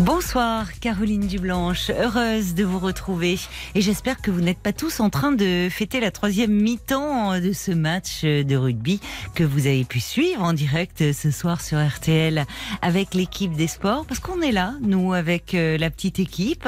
Bonsoir Caroline Dublanche, heureuse de vous retrouver. Et j'espère que vous n'êtes pas tous en train de fêter la troisième mi-temps de ce match de rugby que vous avez pu suivre en direct ce soir sur RTL avec l'équipe des sports. Parce qu'on est là, nous, avec euh, la petite équipe.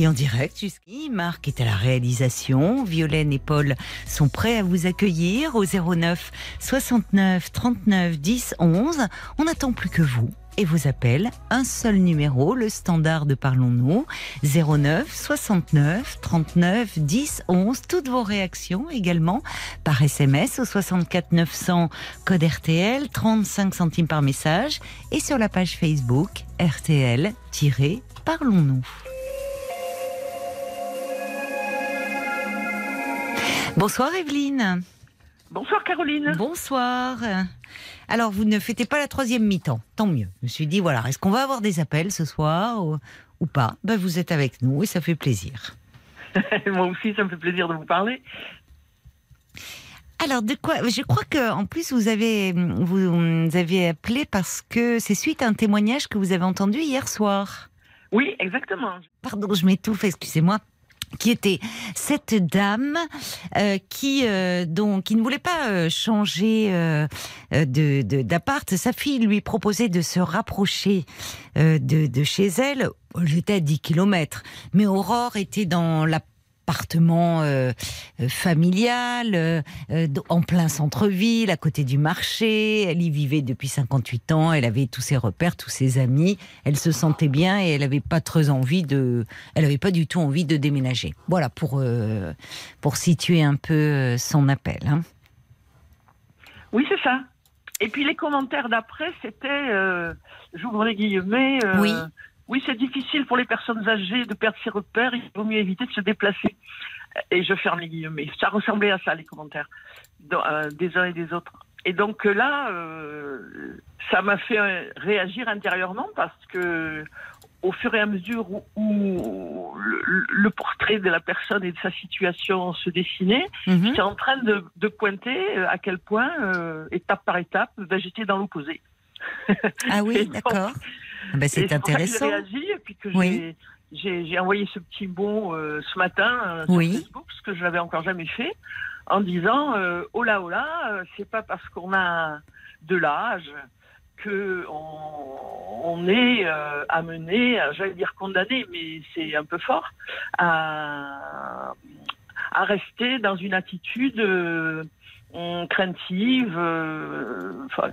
Et en direct jusqu'ici. Marc est à la réalisation, Violaine et Paul sont prêts à vous accueillir au 09 69 39 10 11. On n'attend plus que vous et vos appels. Un seul numéro, le standard de Parlons-nous, 09 69 39 10 11. Toutes vos réactions également par SMS au 64 900 code RTL, 35 centimes par message et sur la page Facebook RTL-Parlons-nous. Bonsoir Evelyne. Bonsoir Caroline. Bonsoir. Alors, vous ne fêtez pas la troisième mi-temps, tant mieux. Je me suis dit, voilà, est-ce qu'on va avoir des appels ce soir ou, ou pas? Ben, Vous êtes avec nous et ça fait plaisir. Moi aussi, ça me fait plaisir de vous parler. Alors, de quoi Je crois que en plus vous avez vous avez appelé parce que c'est suite à un témoignage que vous avez entendu hier soir. Oui, exactement. Pardon, je m'étouffe, excusez-moi qui était cette dame euh, qui euh, donc qui ne voulait pas euh, changer euh, de d'appart. Sa fille lui proposait de se rapprocher euh, de, de chez elle. J'étais à 10 kilomètres, mais Aurore était dans la appartement euh, familial, euh, en plein centre-ville, à côté du marché. Elle y vivait depuis 58 ans. Elle avait tous ses repères, tous ses amis. Elle se sentait bien et elle n'avait pas très envie de. Elle n'avait pas du tout envie de déménager. Voilà pour euh, pour situer un peu son appel. Hein. Oui, c'est ça. Et puis les commentaires d'après, c'était, euh, j'ouvre les guillemets. oui. Oui, c'est difficile pour les personnes âgées de perdre ses repères. Il vaut mieux éviter de se déplacer. Et je ferme les guillemets. Ça ressemblait à ça, les commentaires euh, des uns et des autres. Et donc là, euh, ça m'a fait réagir intérieurement parce que au fur et à mesure où, où le, le, portrait de la personne et de sa situation se dessinait, Mhm. j'étais en train de, de pointer à quel point, euh, étape par étape, ben, j'étais dans l'opposé. Ah oui, d'accord. Ah ben, et c'est intéressant. J'ai réagi et puis que Oui. j'ai- envoyé ce petit mot euh, ce matin euh, sur Oui. Facebook, ce que je n'avais encore jamais fait, en disant euh, oh là oh là, euh, c'est pas parce qu'on a de l'âge que on, on est euh, amené, j'allais dire condamné, mais c'est un peu fort, à, à rester dans une attitude craintive. enfin,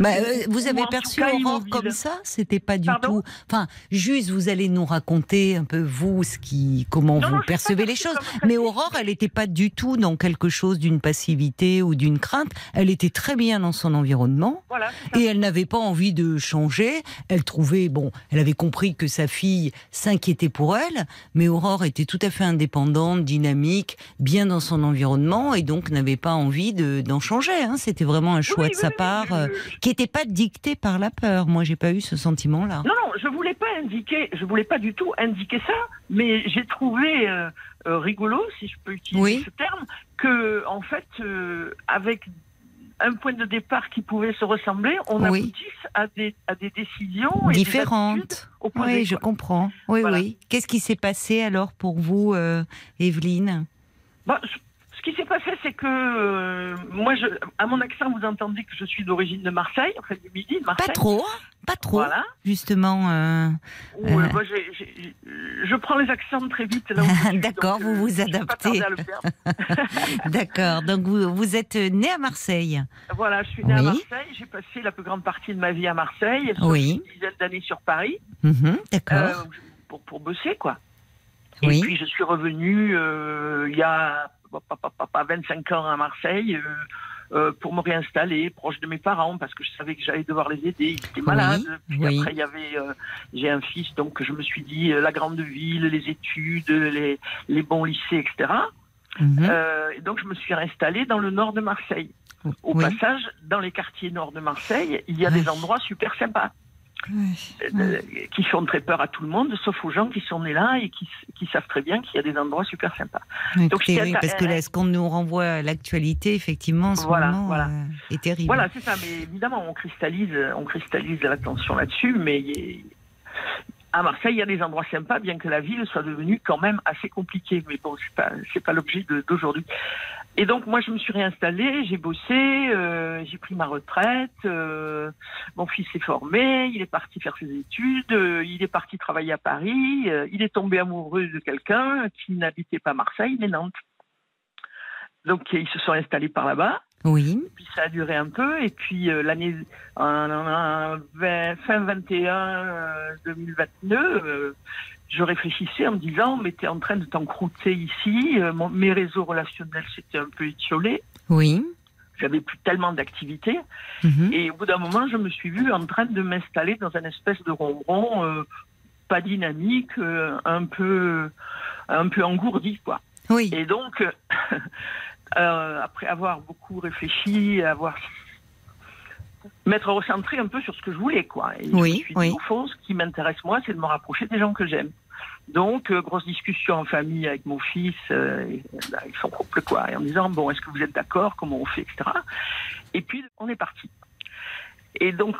Bah, euh, vous Ou avez perçu Aurore comme ça C'était pas du Pardon tout. Enfin, juste, vous allez nous raconter un peu vous, ce qui, comment Non, vous non, percevez les choses. Mais. Aurore, elle n'était pas du tout dans quelque chose d'une passivité ou d'une crainte. Elle était très bien dans son environnement. voilà. Et elle n'avait pas envie de changer. Elle trouvait, bon, elle avait compris que sa fille s'inquiétait pour elle, mais Aurore était tout à fait indépendante, dynamique, bien dans son environnement, et donc n'avait pas envie de- d'en changer. hein. C'était vraiment un choix Oui, de oui, sa oui, part, je- qui n'était pas dicté par la peur. Moi, j'ai pas eu ce sentiment-là. Non, non, je voulais pas indiquer, je voulais pas du tout indiquer ça, mais j'ai trouvé euh, euh, rigolo, si je peux utiliser Oui. ce terme, que en fait, euh, avec un point de départ qui pouvait se ressembler, on Oui. aboutisse à des, à des décisions et des attitudes Différente. opposées, Oui, je comprends. Oui, Voilà. oui. Qu'est-ce qui s'est passé alors pour vous, euh, Evelyne? Bah, je- c'est que euh, moi, je, à mon accent, vous entendez que je suis d'origine de Marseille, en fait du Midi, de Marseille. Pas trop, hein pas trop. Voilà. Justement. euh, Où, Euh. je prends les accents très vite. D'accord, vous vous adaptez. D'accord. Donc vous, vous êtes né à Marseille. Voilà, je suis née à. Marseille. J'ai passé la plus grande partie de ma vie à Marseille. Oui. Une dizaine d'années sur Paris. Mhm, D'accord. pour, pour bosser, quoi. Et oui. puis, je suis revenue il y a pas, pas, pas, pas 25 ans à Marseille. euh, euh, pour me réinstaller proche de mes parents parce que je savais que j'allais devoir les aider. Ils étaient malades. Puis oui. après, il y avait, euh, j'ai un fils, donc je me suis dit euh, la grande ville, les études, les, les bons lycées, etc. Mhm. Et donc, je me suis installée dans le nord de Marseille. Au Oui. passage, dans les quartiers nord de Marseille, il y a des endroits super sympas, euh, qui font très peur à tout le monde, sauf aux gens qui sont nés là et qui, qui savent très bien qu'il y a des endroits super sympas. Donc, oui, parce que là, ce qu'on nous renvoie à l'actualité, effectivement, en ce Voilà, moment, voilà. euh, est terrible. Voilà, c'est ça. Mais évidemment, on cristallise, on cristallise l'attention là-dessus. Mais à Marseille, il y a des endroits sympas, bien que la ville soit devenue quand même assez compliquée. Mais bon, c'est pas, c'est pas l'objet d'aujourd'hui. Et donc, moi, je me suis réinstallée, j'ai bossé, euh, j'ai pris ma retraite. euh, mon fils est formé, il est parti faire ses études, euh, il est parti travailler à Paris. euh, il est tombé amoureux de quelqu'un qui n'habitait pas Marseille, mais Nantes. Donc, ils se sont installés par là-bas Oui. puis ça a duré un peu et puis euh, l'année fin 21 euh, 2029 euh, je réfléchissais en me disant mais t'es en train de t'encrouter ici euh, mon- mes réseaux relationnels s'étaient un peu étiolés Oui. j'avais plus tellement d'activités Mhm. et au bout d'un moment je me suis vue en train de m'installer dans un espèce de ronron euh, pas dynamique euh, un peu un peu engourdi quoi Oui. et donc, euh, après avoir beaucoup réfléchi, avoir m'être recentré un peu sur ce que je voulais, quoi. Et je Oui, me suis dit, oui. au fond, ce qui m'intéresse moi, c'est de me rapprocher des gens que j'aime. Donc, euh, grosse discussion en famille avec mon fils, euh, et, euh, avec son couple, quoi, et en disant bon, est-ce que vous êtes d'accord, comment on fait, etc. Et puis, on est parti. Et donc,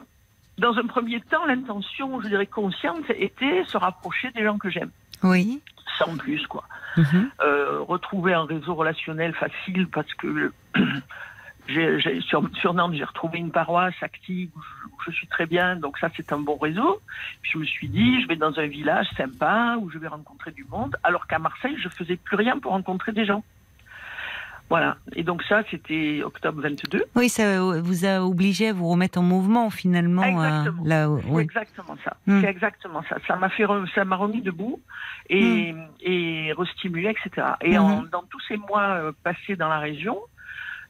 dans un premier temps, l'intention, je dirais consciente, était se rapprocher des gens que j'aime, Oui. sans plus, quoi Mhm. euh, retrouver un réseau relationnel facile parce que j'ai, j'ai- sur, sur Nantes, j'ai retrouvé une paroisse active où je, où je suis très bien, donc ça c'est un bon réseau. Puis je me suis dit, je vais dans un village sympa où je vais rencontrer du monde, alors qu'à Marseille, je faisais plus rien pour rencontrer des gens. Voilà. Et donc ça, c'était octobre 22. Oui, ça euh, vous a obligé à vous remettre en mouvement finalement. euh, Exactement. là, oui. exactement ça. Hmm. C'est exactement ça. Ça m'a fait, re- ça m'a remis debout et, et restimulé, etc. Et en- Mhm. dans tous ces mois euh, passés dans la région,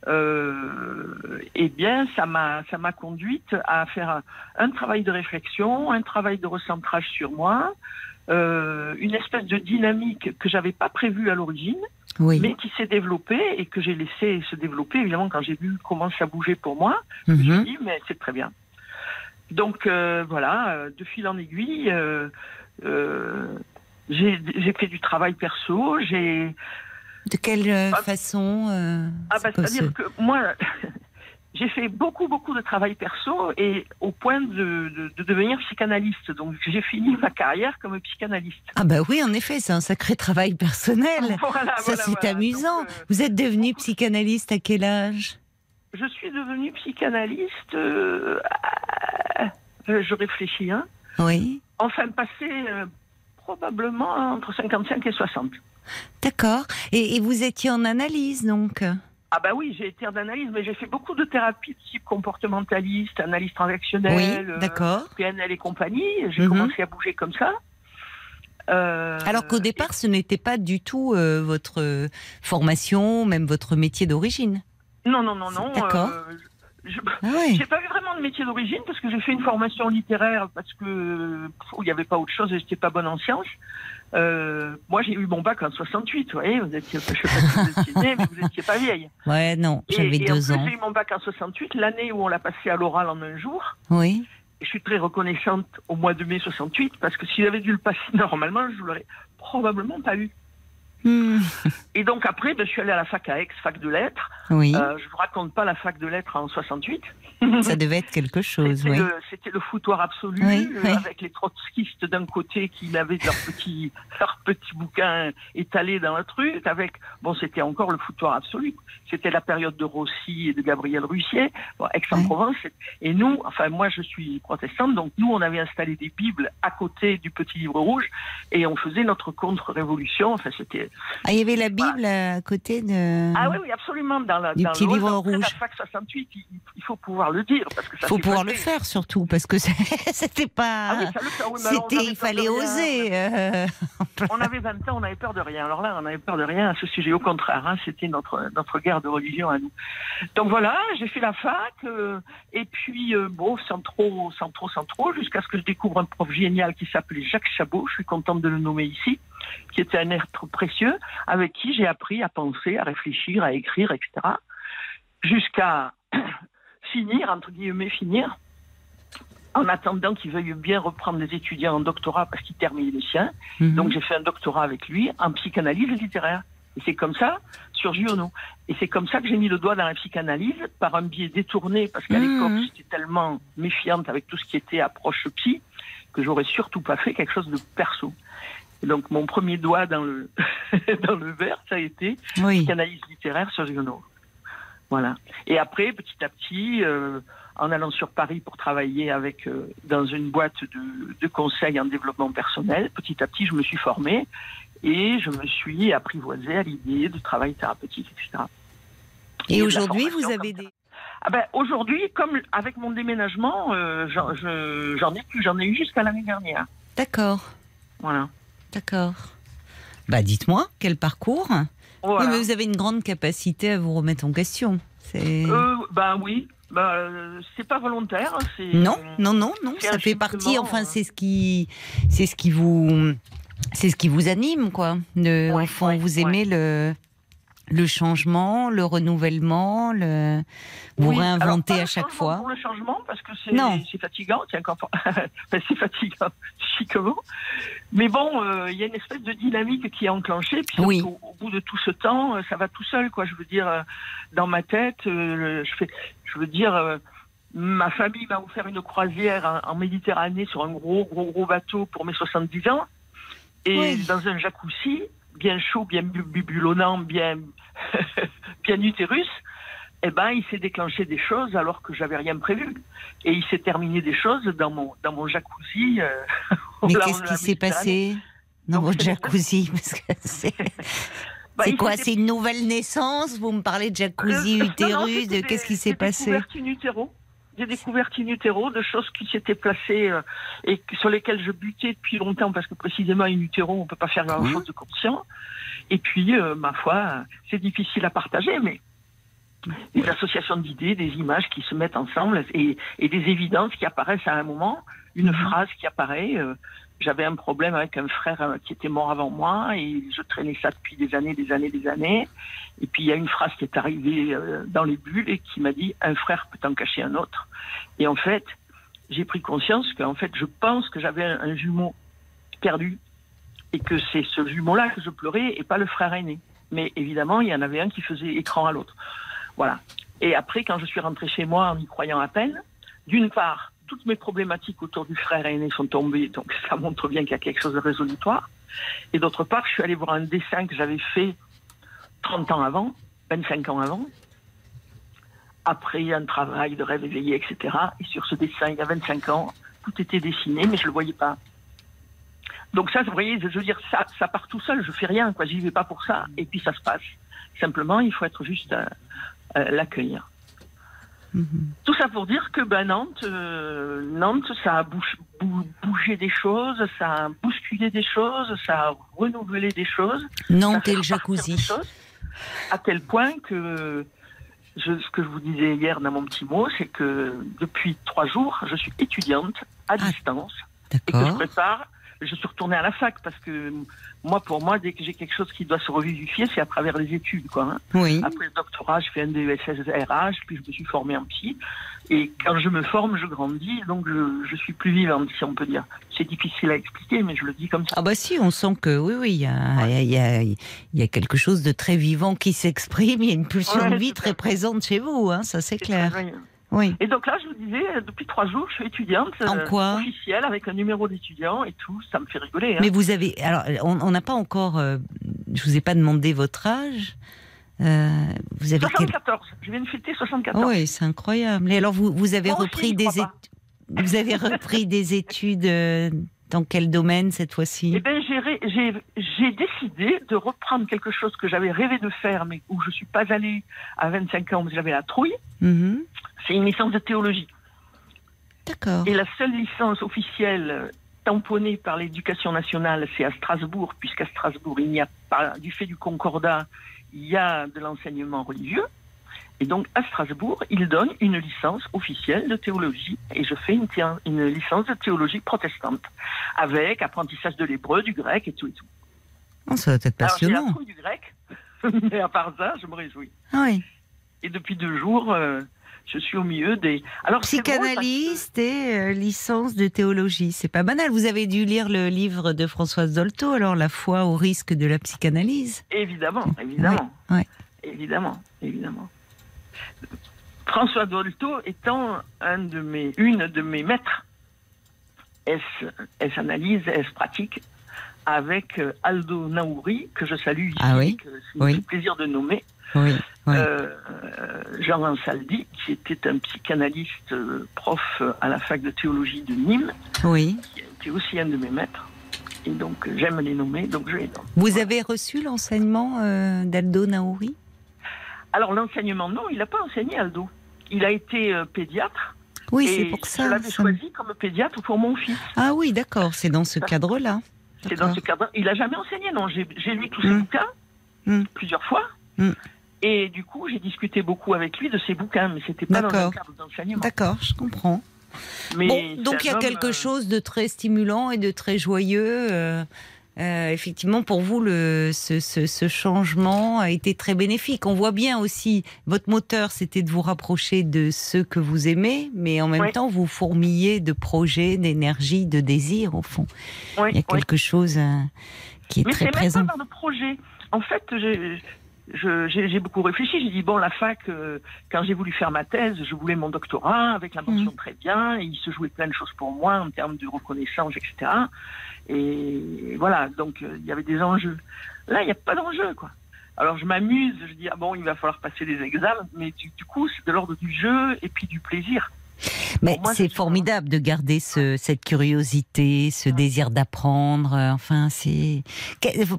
eh bien, ça m'a, ça m'a conduite à faire un, un travail de réflexion, un travail de recentrage sur moi, euh, une espèce de dynamique que j'avais pas prévue à l'origine, Oui. mais qui s'est développée et que j'ai laissé se développer. Évidemment, quand j'ai vu comment ça bougeait pour moi, je me suis Mhm. dit, mais c'est très bien. Donc euh, voilà, euh, de fil en aiguille, euh, euh, j'ai j'ai fait du travail perso. J'ai De quelle euh, Ah. façon euh, ah bah, c'est-à-dire ce- que moi, j'ai fait beaucoup beaucoup de travail perso et au point de, de- de devenir psychanalyste. Donc j'ai fini ma carrière comme psychanalyste. Ah bah oui, en effet, c'est un sacré travail personnel. Voilà, Ça, voilà, c'est voilà. amusant. Donc, euh, Vous êtes devenu psychanalyste à quel âge? Je suis devenue psychanalyste. euh, je réfléchis, hein. Oui. Enfin, passé euh, probablement entre 55 et 60. D'accord. Et, et vous étiez en analyse, donc Ah bah oui, j'ai été en analyse, mais j'ai fait beaucoup de thérapies de type comportementaliste, analyse transactionnelle, euh, d'accord. PNL et compagnie. J'ai Mhm. commencé à bouger comme ça. Euh, Alors qu'au départ, ce n'était pas du tout euh, votre formation, même votre métier d'origine. Non, non, non, non. D'accord. euh, je- Ah oui. J'ai pas eu vraiment de métier d'origine parce que j'ai fait une formation littéraire parce que pff, il n'y avait pas autre chose et j'étais pas bonne en sciences. Euh, moi, j'ai eu mon bac en 68. Vous voyez, vous étiez, je sais pas si vous étiez née, mais vous étiez pas vieille. Ouais, non, j'avais et en deux plus, ans. J'ai eu mon bac en 68, l'année où on l'a passé à l'oral en un jour. Oui. Et je suis très reconnaissante au mois de mai 68 parce que si j'avais dû le passer normalement, je l'aurais probablement pas eu. Hmm, Et donc après, ben, je suis allée à la fac à Aix, fac de lettres. Oui, Euh, je vous raconte pas la fac de lettres en 68. ça devait être quelque chose, C'était oui. le, c'était le foutoir absolu, Oui, euh, oui. avec les trotskistes d'un côté qui avaient leurs petits, leurs petits bouquins étalés dans le truc, avec, bon, c'était encore le foutoir absolu. C'était la période de Rossi et de Gabriel Russier, bon, Aix-en-Provence. Et nous, enfin, moi, je suis protestante, donc nous, on avait installé des Bibles à côté du petit livre rouge et on faisait notre contre-révolution. Enfin, c'était, Ah, il y avait la Bible à côté de. ah oui, oui, absolument. Dans la, Du dans petit livre rouge. La fac 68, il, il faut pouvoir le dire. Il faut pouvoir le faire surtout parce que c'était pas. Ah oui, ça le fait. Oui, mais alors, on C'était, avait il fallait oser. euh. On avait 20 ans, on avait peur de rien. Alors là, on avait peur de rien à ce sujet. Au contraire, hein, c'était notre, notre guerre de religion à nous. Donc voilà, j'ai fait la fac, euh, et puis, euh, bon, sans trop, sans trop, sans trop, jusqu'à ce que je découvre un prof génial qui s'appelait Jacques Chabot. Je suis contente de le nommer ici. Qui était un être précieux, avec qui j'ai appris à penser, à réfléchir, à écrire, etc. Jusqu'à finir, entre guillemets, finir, en attendant qu'il veuille bien reprendre des étudiants en doctorat parce qu'il termine les siens. Mhm. Donc j'ai fait un doctorat avec lui en psychanalyse littéraire. Et c'est comme ça, sur Giono. Et c'est comme ça que j'ai mis le doigt dans la psychanalyse, par un biais détourné, parce qu'à Mhm. l'époque, j'étais tellement méfiante avec tout ce qui était approche psy, que j'aurais surtout pas fait quelque chose de perso. Et donc mon premier doigt dans le, dans le verre, ça a été Oui. psychanalyse littéraire sur Giono. Voilà. Et après, petit à petit, euh, en allant sur Paris pour travailler avec euh, dans une boîte de, de conseil en développement personnel, petit à petit, je me suis formée et je me suis apprivoisée à l'idée de travail thérapeutique, etc. Et aujourd'hui, vous avez des. Ah ben, aujourd'hui, comme avec mon déménagement, euh, j'en je- j'en ai plus, j'en ai eu jusqu'à l'année dernière. D'accord, Voilà. D'accord. Bah, dites-moi, quel parcours? Voilà. Oui, mais vous avez une grande capacité à vous remettre en question. Euh, ben oui, ben, euh, c'est pas volontaire. hein, Non, non, non, non, ça fait partie. Enfin, euh. c'est ce qui, c'est ce qui vous, c'est ce qui vous anime, quoi. Ouais, au fond, ouais, vous aimez le, le changement, le renouvellement, le, vous Oui, réinventez à chaque fois. Pour le changement, parce que c'est c'est fatigant, tiens, quand enfin, c'est fatigant chiquement. Mais bon, euh, il y a une espèce de dynamique qui est enclenchée, puis Oui. au, au bout de tout ce temps, euh, ça va tout seul, quoi. Je veux dire, euh, dans ma tête, euh, je fais, je veux dire. euh, Ma famille m'a offert une croisière en, en Méditerranée sur un gros, gros, gros bateau pour mes 70 ans. Et Oui. dans un jacuzzi, bien chaud, bien bu- bubulonnant, bien, bien utérus, eh ben, il s'est déclenché des choses alors que j'avais rien prévu. Et il s'est terminé des choses dans mon, dans mon jacuzzi. euh, Mais qu'est-ce qui s'est passé dans Donc, votre jacuzzi Parce que c'est Bah, quoi C'est une nouvelle naissance? Vous me parlez de jacuzzi, Euh, utérus, de qu'est-ce qui s'est passé? Des découvertes in utero de choses qui s'étaient placées euh, et sur lesquelles je butais depuis longtemps parce que précisément in utero, on peut pas faire grand chose de conscient. Et puis, euh, ma foi, c'est difficile à partager, mais des associations d'idées, des images qui se mettent ensemble et, et des évidences qui apparaissent à un moment, une Mhm. phrase qui apparaît. euh, J'avais un problème avec un frère euh, qui était mort avant moi et je traînais ça depuis des années, des années, des années. Et puis il y a une phrase qui est arrivée euh, dans les bulles et qui m'a dit un frère peut en cacher un autre. Et en fait, j'ai pris conscience qu'en fait, je pense que j'avais un, jumeau perdu et que c'est ce jumeau-là que je pleurais et pas le frère aîné. Mais évidemment, il y en avait un qui faisait écran à l'autre. Voilà. Et après, quand je suis rentrée chez moi en y croyant à peine, d'une part, toutes mes problématiques autour du frère aîné sont tombées, donc ça montre bien qu'il y a quelque chose de résolutoire. Et d'autre part, je suis allée voir un dessin que j'avais fait 30 ans avant, 25 ans avant, après un travail de rêve éveillé, etc. Et sur ce dessin, il y a 25 ans, tout était dessiné, mais je le voyais pas. Donc ça, vous voyez, je veux dire, ça, part tout seul, je fais rien, quoi, j'y vais pas pour ça, et puis ça se passe. Simplement, il faut être juste euh, euh, l'accueillir. Mhm. Tout ça pour dire que ben, Nantes, euh, Nantes, ça a bouge- bou- bougé des choses, ça a bousculé des choses, ça a renouvelé des choses. Nantes et le jacuzzi. choses, à tel point que je- ce que je vous disais hier dans mon petit mot, c'est que depuis trois jours, je suis étudiante à Ah, distance et que je prépare. Je suis retournée à la fac parce que moi, pour moi, dès que j'ai quelque chose qui doit se revivifier, c'est à travers les études, quoi. hein. Oui. Après le doctorat, je fais un DESS RH, puis je me suis formée en psy. Et quand je me forme, je grandis, donc je, je suis plus vivante, si on peut dire. C'est difficile à expliquer, mais je le dis comme ça. Ah bah si, on sent que oui, oui, il y a, il y, a, il y a quelque chose de très vivant qui s'exprime, il y a une pulsion Ouais, de vie très présente chez vous, hein, ça c'est clair. très. Oui. Et donc là, je vous disais, depuis trois jours, je suis étudiante En quoi officielle avec un numéro d'étudiant et tout. Ça me fait rigoler. hein. Mais vous avez, alors on n'a pas encore, euh, je vous ai pas demandé votre âge. Euh, vous avez quel 74. Je viens de fêter 74. Oui, c'est incroyable. Et alors vous, vous avez Moi repris des études, vous avez repris des études euh, dans quel domaine cette fois-ci? Eh bien, j'ai décidé de reprendre quelque chose que j'avais rêvé de faire, mais où je suis pas allée à 25 ans, que j'avais la trouille. Mhm. C'est une licence de théologie. D'accord. Et la seule licence officielle tamponnée par l'éducation nationale, c'est à Strasbourg, puisqu'à Strasbourg, il n'y a pas, du fait du concordat, il y a de l'enseignement religieux. Et donc, à Strasbourg, ils donnent une licence officielle de théologie. Et je fais une, licence de théologie protestante, avec apprentissage de l'hébreu, du grec et tout et tout. Oh, ça doit être Alors, passionnant. trouille du grec, mais à part ça, je me réjouis. Ah oui. Et depuis deux jours, euh, je suis au milieu des. Alors, que- Psychanalyste et euh, licence de théologie. C'est pas banal. Vous avez dû lire le livre de Françoise Dolto, alors La foi au risque de la psychanalyse. Évidemment, évidemment. Ouais. Évidemment, évidemment. François Dolto étant un de mes, une de mes maîtres, S, analyse, S pratique, avec euh, Aldo Naouri, que je salue ici, Ah oui, que c'est un plaisir de nommer, Oui. euh, Jean Ansaldi, qui était un psychanalyste euh, prof euh, à la fac de théologie de Nîmes, oui. qui été aussi un de mes maîtres. Et donc, j'aime les nommer, donc je les nomme. Vous avez reçu l'enseignement euh, d'Aldo Naouri? Alors l'enseignement, non, il n'a pas enseigné Aldo. Il a été euh, pédiatre. Oui, c'est pour ça. Je l'avais ça choisi comme pédiatre pour mon fils. Ah oui, d'accord. C'est dans ce cadre-là. C'est dans ce cadre. Il a jamais enseigné, non. J'ai lu tous ses Mm. bouquins Mm. plusieurs fois. Mm. Et du coup, j'ai discuté beaucoup avec lui de ses bouquins, mais c'était pas dans un D'accord. cadre d'enseignement. D'accord, je comprends. Mais Bon, c'est donc il y a homme, quelque euh, chose de très stimulant et de très joyeux. euh, euh, effectivement, pour vous, le, ce, ce- ce changement a été très bénéfique. On voit bien aussi, votre moteur, c'était de vous rapprocher de ceux que vous aimez, mais en même Oui. temps, vous fourmillez de projets, d'énergie, de désirs, au fond. Il y a quelque chose euh, qui est Mais très c'est même présent. pas dans le projet. En fait, j'ai beaucoup réfléchi. J'ai dit, bon, la fac, euh, quand j'ai voulu faire ma thèse, je voulais mon doctorat avec la mention Mm. très bien. Et il se jouait plein de choses pour moi en termes de reconnaissance, etc. Et voilà, donc euh, il y avait des enjeux. Là, il n'y a pas d'enjeu, quoi. Alors je m'amuse, je dis, ah bon, il va falloir passer des examens, mais du, du coup, c'est de l'ordre du jeu et puis du plaisir. Mais c'est formidable de garder ce, cette curiosité, ce désir d'apprendre. euh, Enfin, c'est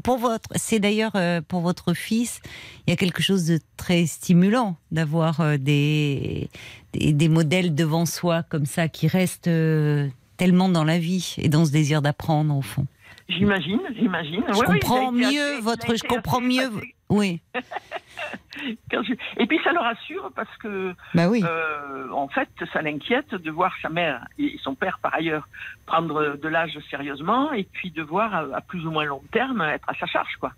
pour votre. C'est d'ailleurs euh, pour votre fils, il y a quelque chose de très stimulant d'avoir des, des des modèles devant soi comme ça qui restent tellement dans la vie et dans ce désir d'apprendre au fond. J'imagine, j'imagine. Je Oui, oui, comprends il mieux assez- votre. il Je comprends mieux. Oui. je- Et puis ça le rassure parce que Bah oui. Euh, en fait, ça l'inquiète de voir sa mère et son père, par ailleurs, prendre de l'âge sérieusement et puis de voir à, à plus ou moins long terme être à sa charge, quoi.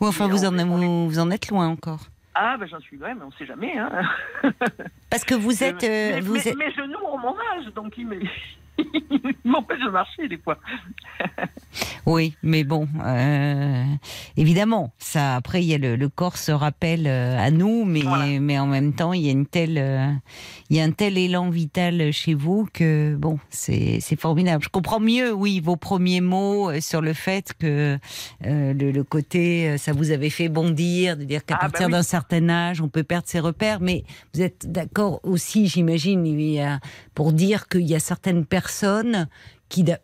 Ou enfin, vous en, est- on est- vous, vous en êtes loin encore. Ah, ben j'en suis loin, mais on sait jamais. Hein. Parce que vous êtes. euh, mais, vous mais- êtes- mes genoux ont mon âge, donc ils me- ils m'empêchent de marcher des fois. Oui, mais bon, euh, évidemment, ça. Après, il y a le, le corps se rappelle euh, à nous, mais Voilà. mais en même temps, il y a une telle, euh, il y a un tel élan vital chez vous que bon, c'est c'est formidable. Je comprends mieux, oui, vos premiers mots sur le fait que euh, le, le côté, ça vous avait fait bondir, de dire qu'à Ah, bah partir oui. d'un certain âge, on peut perdre ses repères, mais vous êtes d'accord aussi, j'imagine, il pour dire qu'il y a certaines personnes qui d'a-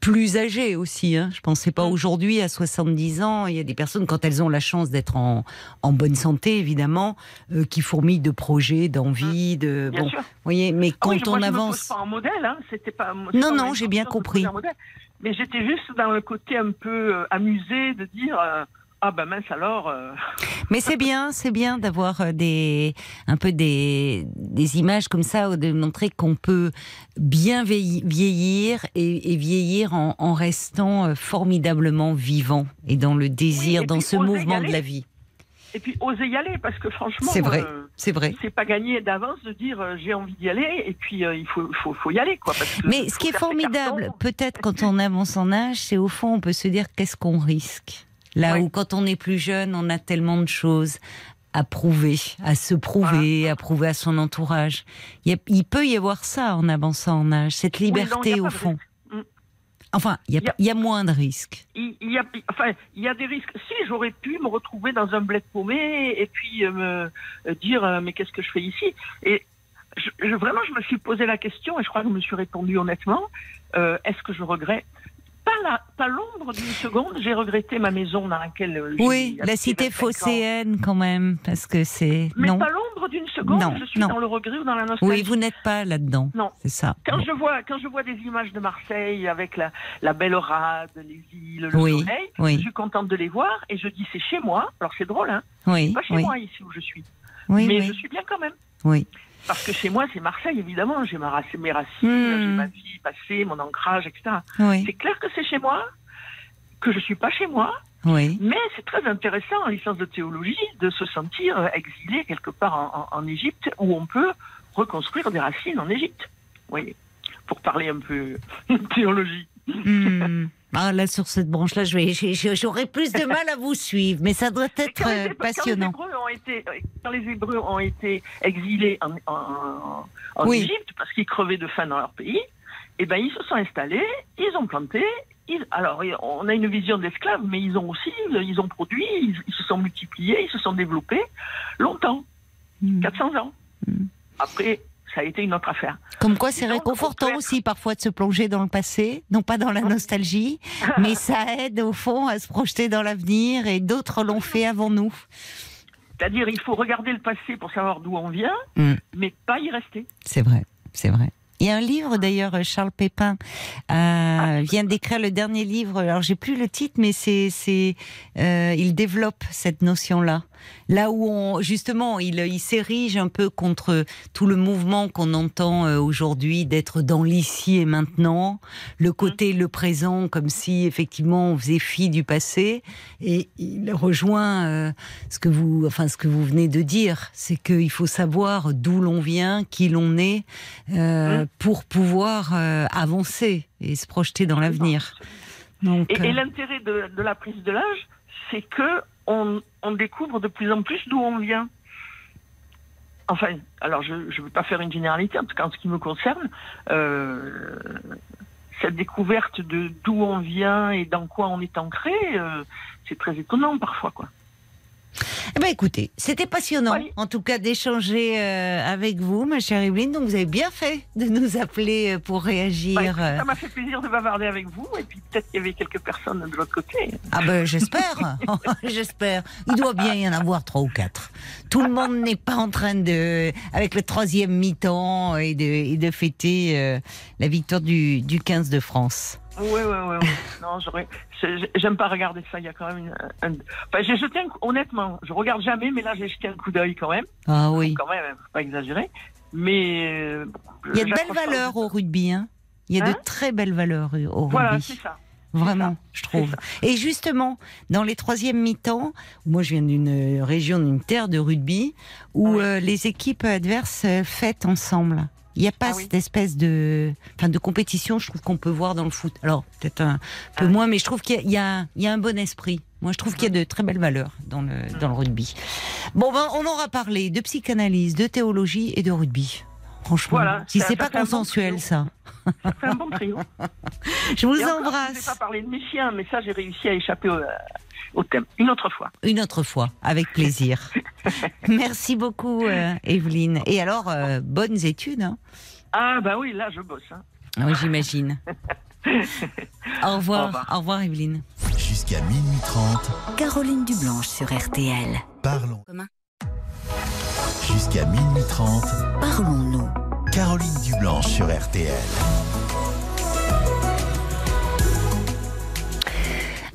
plus âgées aussi. Hein. Je pensais pas Mm. aujourd'hui à 70 ans. Il y a des personnes quand elles ont la chance d'être en, en bonne santé, évidemment, euh, qui fourmillent de projets, d'envie, de Bien bon. sûr. Vous voyez, mais Ah quand oui, on moi, je avance, pas en modèle, hein. C'était pas. Non, non, j'ai bien de compris. Mais j'étais juste dans le côté un peu euh, amusé de dire. euh, ah ben mince alors, euh, Mais c'est bien, c'est bien d'avoir euh, des un peu des, des images comme ça, de montrer qu'on peut bien vieillir et, et vieillir en, en restant euh, formidablement vivant et dans le désir, dans ce mouvement de la vie. et puis oser y aller parce que franchement, C'est vrai. euh, C'est vrai. c'est pas gagné d'avance de dire euh, j'ai envie d'y aller et puis euh, il faut, faut, faut y aller quoi. Parce que Mais ce qui est formidable, peut-être quand on avance en âge, c'est au fond, on peut se dire qu'est-ce qu'on risque? Là Ouais. où quand on est plus jeune, on a tellement de choses à prouver, à se prouver, à prouver à son entourage. Il, y a- il peut y avoir ça en avançant en âge, cette Oui, non, liberté au fond. Mm. Enfin, il y, a, Il y a- il y a moins de risques. Il, y a, enfin, il y a des risques. Si j'aurais pu me retrouver dans un bled paumé et puis euh, me euh, dire euh, mais qu'est-ce que je fais ici? Et je, je- vraiment, je me suis posé la question et je crois que je me suis répondu honnêtement. euh, Est-ce que je regrette? Pas, l'ombre d'une seconde, j'ai regretté ma maison dans laquelle euh, Oui, la cité 25 ans. phocéenne quand même, parce que c'est... Mais Non, pas l'ombre d'une seconde, Non, je suis non. dans le regret ou dans la nostalgie. oui, vous n'êtes pas là-dedans. Non. C'est ça. Quand je vois quand je vois des images de Marseille avec la, la belle rade, les îles, le Oui, soleil, oui. je suis contente de les voir et je dis c'est chez moi. Alors c'est drôle, hein Oui, C'est pas chez oui, moi ici où je suis, oui, mais je suis bien quand même. oui. Parce que chez moi c'est Marseille évidemment. J'ai ma rac- mes racines, Hmm. j'ai ma vie passée, mon ancrage, etc. oui. C'est clair que c'est chez moi, que je suis pas chez moi Oui. Mais c'est très intéressant en licence de théologie de se sentir exilé quelque part en, en- en Égypte où on peut reconstruire des racines en Égypte. Oui, pour parler un peu théologie. Hmm. Ah, là, sur cette branche-là, j'aurais plus de mal à vous suivre, mais ça doit Et être quand, les, euh, quand les passionnant. Hébreux ont été, quand les Hébreux ont été exilés en, en, en Oui. Égypte parce qu'ils crevaient de faim dans leur pays, eh ben ils se sont installés, ils ont planté. Ils, alors on a une vision d'esclaves, mais ils ont aussi, ils ont produit, ils, ils se sont multipliés, ils se sont développés longtemps, Hmm. 400 ans. Mm. Après, ça a été une autre affaire. Comme quoi, c'est réconfortant aussi parfois de se plonger dans le passé, non pas dans la nostalgie, mais ça aide au fond à se projeter dans l'avenir et d'autres l'ont fait avant nous. C'est-à-dire, il faut regarder le passé pour savoir d'où on vient, Mm. mais pas y rester. C'est vrai, c'est vrai. Il y a un livre d'ailleurs, Charles Pépin euh, vient d'écrire le dernier livre. Alors j'ai plus le titre, mais c'est c'est euh, il développe cette notion-là. Là où on justement il, il s'érige un peu contre tout le mouvement qu'on entend euh, aujourd'hui d'être dans l'ici et maintenant, le côté le présent comme si effectivement on faisait fi du passé. Et il rejoint euh, ce que vous enfin ce que vous venez de dire, c'est qu'il faut savoir d'où l'on vient, qui l'on est, euh, pour pouvoir euh, avancer et se projeter dans l'avenir. Donc, Et, et l'intérêt de, de la prise de l'âge, c'est que on, découvre de plus en plus d'où on vient. Enfin, alors je ne veux pas faire une généralité, en tout cas en ce qui me concerne, euh, cette découverte de d'où on vient et dans quoi on est ancré, euh, c'est très étonnant parfois, quoi. Eh ben, écoutez, c'était passionnant, Oui. en tout cas, d'échanger euh, avec vous, ma chère Evelyne. Donc, vous avez bien fait de nous appeler euh, pour Bah, réagir. écoute, euh. ça m'a fait plaisir de bavarder avec vous, et puis peut-être qu'il y avait quelques personnes de l'autre côté. Ah ben, j'espère, j'espère. Il doit bien y en avoir trois ou quatre. Tout le monde n'est pas en train de, avec le troisième mi-temps et de, et de fêter euh, la victoire du, du 15 de France. Oui, oui, oui. non, J'aime pas regarder ça. Il y a quand même une. un- Enfin, j'ai jeté un coup- honnêtement. Je regarde jamais, mais là, j'ai jeté un coup d'œil quand même. Ah oui. Quand même, faut pas exagérer. Mais. euh, Il y a de belles valeurs au- rugby. Hein. Il y a Hein de très belles valeurs au rugby. Voilà, c'est ça. Vraiment, je trouve. Et justement, dans les troisièmes mi-temps, moi je viens d'une région, d'une terre de rugby, où Oui. euh, les équipes adverses euh, fêtent ensemble. Il n'y a pas Ah oui. cette espèce de, enfin, de compétition, je trouve qu'on peut voir dans le foot. Alors, peut-être un peu Ah. moins, mais je trouve qu'il y a- y, un bon esprit. Moi, je trouve qu'il y a de très belles valeurs dans le, dans le rugby. Bon, ben, on aura parlé de psychanalyse, de théologie et de rugby. Franchement, Voilà, si c'est pas bon consensuel, ça. Ça fait un bon trio. Je vous Et encore, Je embrasse. n'ai pas parlé de mes chiens, mais ça, j'ai réussi à échapper au, au thème. Une autre fois. Une autre fois, avec plaisir. Merci beaucoup, euh, Evelyne. Et alors, euh, bonnes études. Hein Ah, bah oui, là, je bosse. hein. oui, j'imagine. Au revoir, Au revoir. au revoir, Evelyne. Jusqu'à minuit 30, Caroline Dublanche sur RTL. parlons. Jusqu'à minuit 30, Parlons-nous. Caroline Dublanche sur RTL.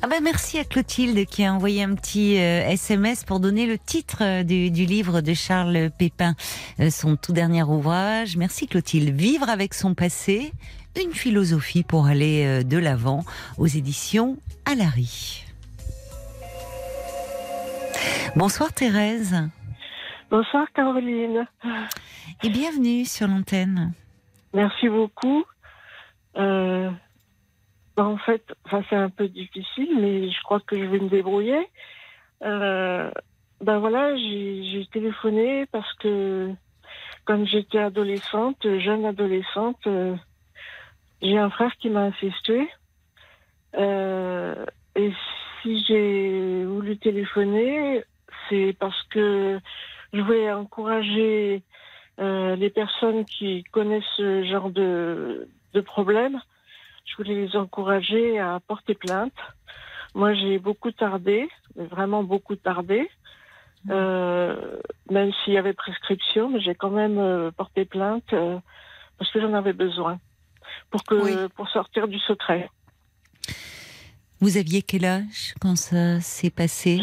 Ah ben merci à Clotilde qui a envoyé un petit euh, SMS pour donner le titre euh, du, du livre de Charles Pépin, euh, son tout dernier ouvrage. Merci Clotilde. Vivre avec son passé, une philosophie pour aller euh, de l'avant aux éditions Alary. Bonsoir Thérèse Bonsoir Caroline. et bienvenue sur l'antenne. Merci beaucoup. Euh, bah, en fait, c'est un peu difficile, mais je crois que je vais me débrouiller. Ben voilà, j'ai téléphoné parce que quand j'étais adolescente, jeune adolescente, euh, j'ai un frère qui m'a assisté. Euh, et si j'ai voulu téléphoner, c'est parce que je voulais encourager les personnes qui connaissent ce genre de, de problème. Je voulais les encourager à porter plainte. Moi, j'ai beaucoup tardé, mais vraiment beaucoup tardé. Euh, même s'il y avait prescription, mais j'ai quand même euh, porté plainte euh, parce que j'en avais besoin pour que Oui. pour sortir du secret. Vous aviez quel âge quand ça s'est passé?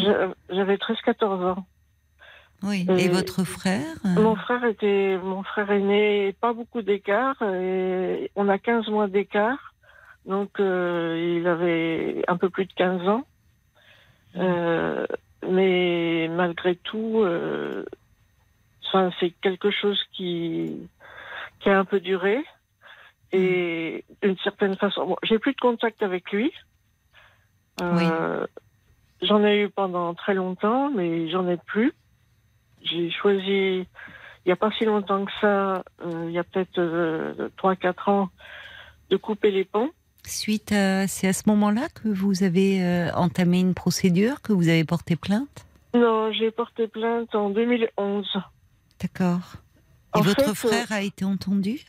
J'avais 13-14 ans. Oui. Euh, Et votre frère Mon frère était mon frère aîné, pas beaucoup d'écart. et On a 15 mois d'écart, donc euh, il avait un peu plus de 15 ans. Euh, mais malgré tout, euh, enfin, c'est quelque chose qui, qui a un peu duré. Et d'une certaine façon, bon, j'ai plus de contact avec lui. Euh, J'en ai eu pendant très longtemps, mais j'en ai plus. J'ai choisi, il n'y a pas si longtemps que ça, euh, il y a peut-être euh, 3-4 ans, de couper les ponts. Suite à, c'est à ce moment-là que vous avez euh, entamé une procédure, que vous avez porté plainte? Non, j'ai porté plainte en 2011. D'accord. Et En votre fait, frère a été entendu?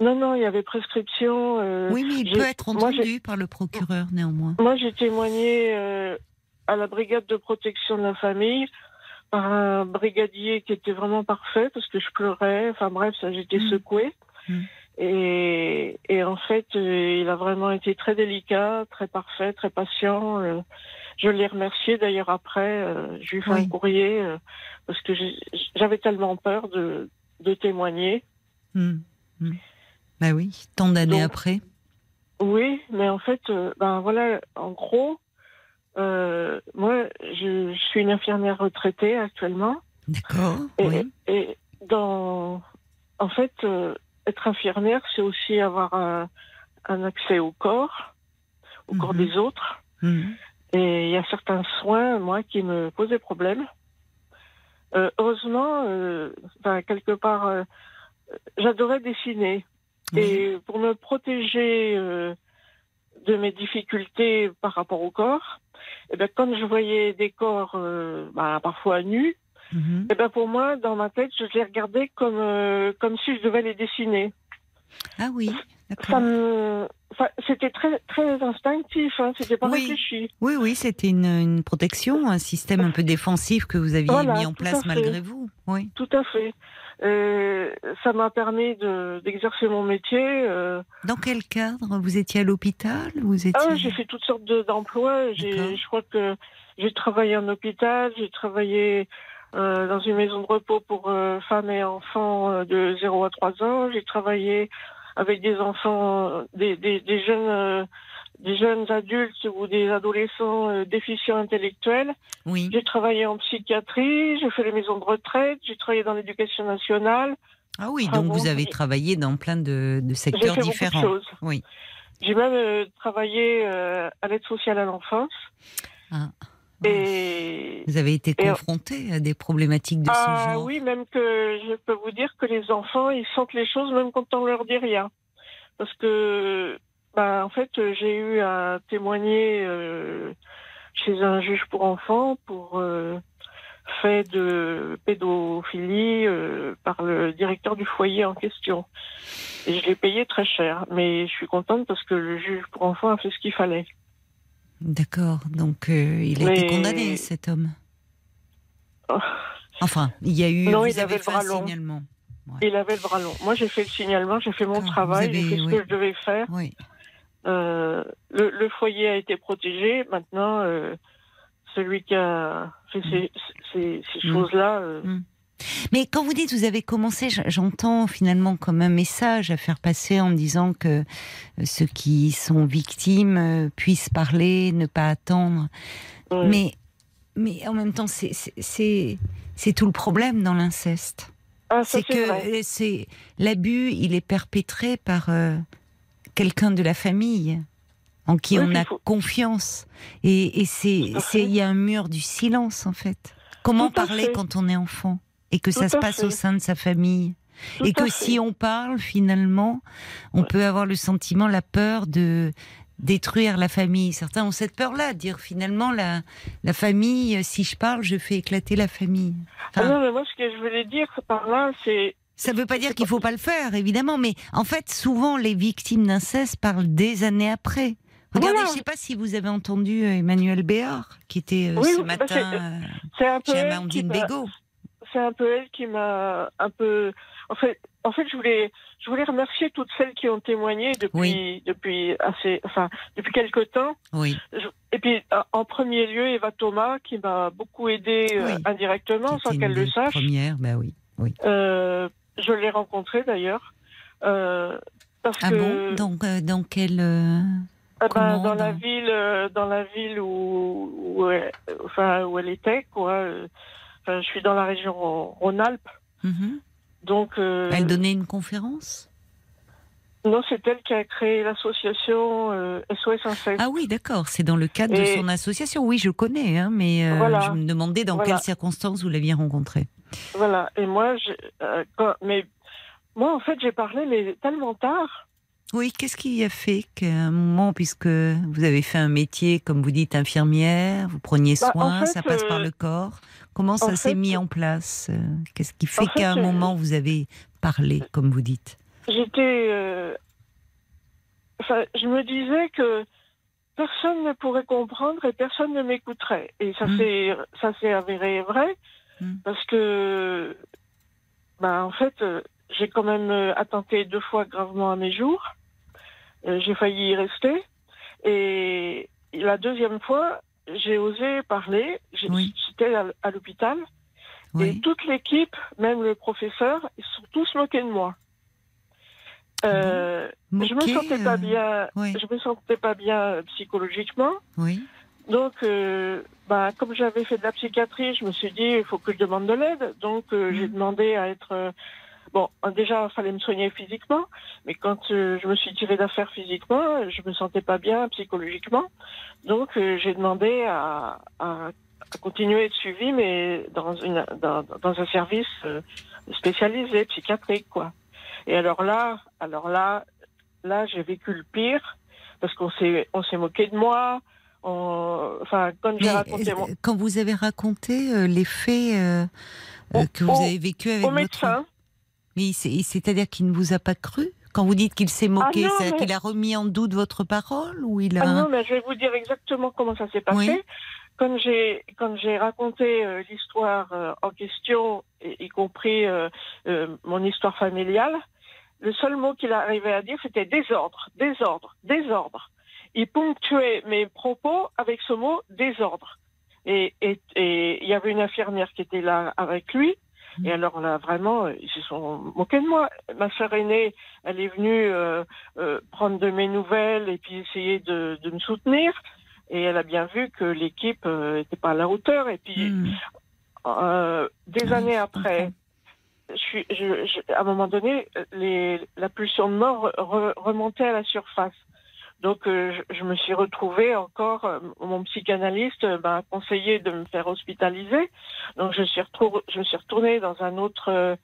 Non, non, il y avait prescription. euh, Oui, mais il peut être moi, entendu par le procureur néanmoins. Moi, j'ai témoigné euh, à la brigade de protection de la famille par un brigadier qui était vraiment parfait parce que je pleurais. Enfin bref, ça, j'étais Mm. secouée. Mm. Et, et en fait, euh, il a vraiment été très délicat, très parfait, très patient. euh. je l'ai remercié d'ailleurs après. euh, je lui ai fait Oui. un courrier parce que j'avais tellement peur de, de témoigner. Hmm, hmm. Bah oui, tant d'années après. Oui, mais en fait, ben voilà, en gros, euh, moi, je, je suis une infirmière retraitée actuellement, D'accord. et, Oui. et dans, en fait, euh, être infirmière, c'est aussi avoir un, un accès au corps, au corps Mhm. des autres, Hmm. et il y a certains soins, moi, qui me posaient problème. Euh, heureusement, euh, quelque part, euh, j'adorais dessiner. Et pour me protéger euh, de mes difficultés par rapport au corps, eh ben, quand je voyais des corps euh, bah, parfois nus, Mhm. eh ben, pour moi, dans ma tête, je les regardais comme, euh, comme si je devais les dessiner. Ah oui, d'accord. c'était très, très instinctif, hein, c'était pas Oui. réfléchi. Oui, oui, c'était une, une protection, un système un peu défensif que vous aviez Voilà, mis en place malgré vous. Oui. Tout à fait. Euh, ça m'a permis de- d'exercer mon métier. euh, Dans quel cadre? Vous étiez à l'hôpital? Vous étiez... Ah, j'ai fait toutes sortes de- d'emplois. D'accord. je crois que j'ai travaillé en hôpital, j'ai travaillé euh, dans une maison de repos pour euh, femmes et enfants euh, de 0 à 3 ans. J'ai travaillé avec des enfants, des, des, des jeunes, des jeunes adultes ou des adolescents euh, déficients intellectuels. Oui. J'ai travaillé en psychiatrie, j'ai fait les maisons de retraite, j'ai travaillé dans l'éducation nationale. Ah oui, Ah donc bon, vous avez travaillé dans plein de, de secteurs fait beaucoup de différents. choses. Oui. J'ai même euh, travaillé euh, à l'aide sociale à l'enfance. Ah. Et Vous avez été Et- confronté à des problématiques de ah ce genre. oui, même que je peux vous dire que les enfants, ils sentent les choses même quand on leur dit rien. Parce que, bah, en fait, j'ai eu à témoigner euh, chez un juge pour enfants pour euh, fait de pédophilie euh, par le directeur du foyer en question. Et je l'ai payé très cher, mais je suis contente parce que le juge pour enfants a fait ce qu'il fallait. D'accord, donc euh, il a été condamné cet homme. Oh. Enfin, il y a eu. Non, vous il avait le bras long. signalement. Il avait le bras long. Moi, j'ai fait le signalement, j'ai fait mon travail, j'ai fait ce oui. que je devais faire. Oui. Euh, le, le foyer a été protégé. Maintenant, euh, celui qui a fait ces, ces, ces Mm. choses-là, euh, Mais quand vous dites vous avez commencé, j'entends finalement comme un message à faire passer en disant que euh, ceux qui sont victimes euh, puissent parler, ne pas attendre. Mais, mais en même temps, c'est- tout le problème dans l'inceste. Ah, C'est que euh, c'est l'abus, il est perpétré par euh, quelqu'un de la famille en qui Oui, on a faut- confiance. Et, et c'est il y a un mur du silence en fait. Comment parler fait. quand on est enfant? Et que ça se passe fait. au sein de sa famille Tout et que fait. si on parle finalement, on Ouais. peut avoir le sentiment, la peur de détruire la famille. Certains ont cette peur-là, dire finalement la, la famille, si je parle, je fais éclater la famille. Ah Enfin, non, mais moi, ce que je voulais dire par là, c'est. ça ne veut pas dire qu'il faut pas le faire, évidemment, mais en fait, souvent, les victimes d'inceste parlent des années après. Regardez, Voilà. je ne sais pas si vous avez entendu euh, Emmanuel Béard, qui était euh, Oui, ce bah, matin euh, C'est un peu chez Amandine m'a- Bégaud. C'est un peu elle qui m'a un peu. En fait, en fait, je voulais, je voulais remercier toutes celles qui ont témoigné depuis, Oui. depuis assez, enfin, depuis quelque temps. Oui, Je- Et puis, en- premier lieu, Eva Thomas, qui m'a beaucoup aidée euh, indirectement, sans qu'elle le sache. premières, bah oui. Euh, je l'ai rencontrée d'ailleurs. Euh, parce Ah que bon Donc, dans quel... euh, Ah ben, Comment, dans la ville, dans la ville où, où, elle, enfin, où elle était, quoi. Euh, Enfin, je suis dans la région Rhône-Alpes, Mhm. donc. euh, Elle donnait une conférence? Non, c'est elle qui a créé l'association euh, SOS Inceste. Ah oui, d'accord. C'est dans le cadre de son association. Oui, je connais, hein, mais euh, Voilà. je me demandais dans Voilà. quelles circonstances vous l'aviez rencontrée. Voilà. Et moi, euh, quand- mais moi, en fait, j'ai parlé mais tellement tard. Oui, qu'est-ce qui a fait qu'à un moment, puisque vous avez fait un métier, comme vous dites, infirmière, vous preniez Bah, en soin, fait, ça passe par euh, le corps, comment ça s'est mis en place euh, Qu'est-ce qui fait qu'à un euh, moment, vous avez parlé, comme vous dites? J'étais. euh, Enfin, je me disais que personne ne pourrait comprendre et personne ne m'écouterait. Et ça Mm. s'est avéré vrai Mm. parce que, bah, en fait, euh, j'ai quand même euh, attenté deux fois gravement à mes jours. Euh, j'ai failli y rester. Et la deuxième fois, j'ai osé parler. Oui. J'étais à, l'hôpital. Et toute l'équipe, même le professeur, ils se sont tous moqués de moi. Euh, je me sentais pas bien. oui. Je me sentais pas bien psychologiquement. Oui. Donc, euh, bah, comme j'avais fait de la psychiatrie, je me suis dit il faut que je demande de l'aide. Donc, euh, j'ai demandé à être. Bon, déjà, il fallait me soigner physiquement, mais quand euh, je me suis tirée d'affaire physiquement, je me sentais pas bien psychologiquement. Donc, euh, j'ai demandé à, à, à continuer à être suivie, mais dans, une, dans, dans un service euh, spécialisé, psychiatrique, quoi. Et alors là, alors là, là, j'ai vécu le pire parce qu'on s'est, on s'est moqué de moi. On- Enfin, quand j'ai raconté quand vous avez raconté euh, les faits euh, Au- que vous au- avez vécu avec au médecin, Mais c'est- c'est-à-dire qu'il ne vous a pas cru Quand vous dites qu'il s'est moqué, Ah c'est-à-dire mais- qu'il a remis en doute votre parole ou il a... Ah non, mais je vais vous dire exactement comment ça s'est passé. Oui. Quand j'ai quand j'ai raconté euh, l'histoire euh, en question, y, y compris euh, mon histoire familiale, le seul mot qu'il arrivait à dire, c'était désordre, désordre, désordre. Il ponctuait mes propos avec ce mot désordre. Et et- et il y avait une infirmière qui était là avec lui. Et alors là, vraiment, euh, ils se sont moqués de moi. Ma sœur aînée, elle est venue euh, euh, prendre de mes nouvelles et puis essayer de, de me soutenir. Et elle a bien vu que l'équipe n'était pas à la hauteur. Et puis, Hmm. euh, des années après, je suis, je, je- à un moment donné, les, la pulsion de mort re- remontait à la surface. Donc, euh, je, me suis retrouvée encore, euh, mon psychanalyste euh, m'a conseillé de me faire hospitaliser. Donc, je, suis me suis retournée dans un autre, euh,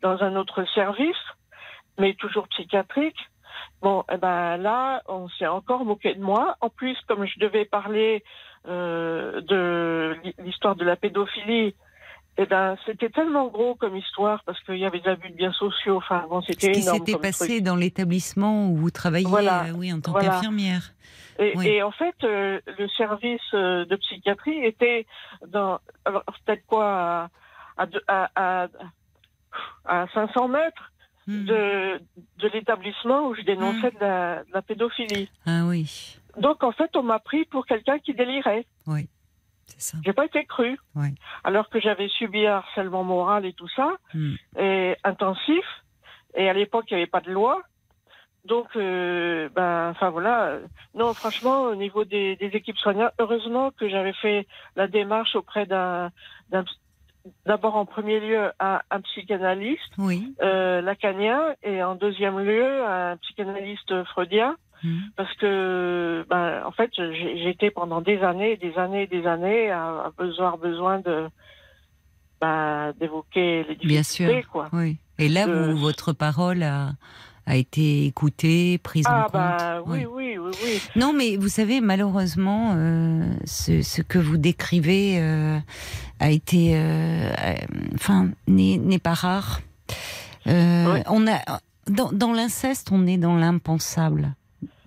dans un autre service, mais toujours psychiatrique. Bon, eh ben là, on s'est encore moqué de moi. En plus, comme je devais parler de l'histoire de la pédophilie, eh ben c'était tellement gros comme histoire parce qu'il y avait des abus de biens sociaux. Enfin, bon, Ce c'était qui énorme. s'était passé truc. dans l'établissement où vous travailliez, Voilà. euh, oui, en tant Voilà. qu'infirmière. Et, Oui. et en fait, euh, le service euh, de psychiatrie était dans alors, peut-être quoi à, à, à, à, à 500 mètres Hmm. de, de l'établissement où je dénonçais de, la, de la pédophilie. Ah oui, Donc en fait, on m'a pris pour quelqu'un qui délirait. c'est ça. J'ai pas été crue. Alors que j'avais subi un harcèlement moral et tout ça, Hmm. et intensif. Et à l'époque, il n'y avait pas de loi. Donc, euh, ben, enfin voilà. Non, franchement, au niveau des, des équipes soignantes, heureusement que j'avais fait la démarche auprès d'un, d'un- d'abord en premier lieu un, un psychanalyste Oui. euh, lacanien et en deuxième lieu un psychanalyste freudien Hmm. parce que ben, en fait été pendant des années des années des années à, à besoin besoin de ben, d'évoquer les Bien difficultés sûr. quoi Oui. Et là, vous, votre parole a, a été écoutée, prise en ah compte. bah oui Oui. oui oui oui Non, mais vous savez, malheureusement, euh, ce, ce que vous décrivez euh, a été, euh, enfin, n'est pas rare. Oui. On a dans, dans l'inceste, on est dans l'impensable,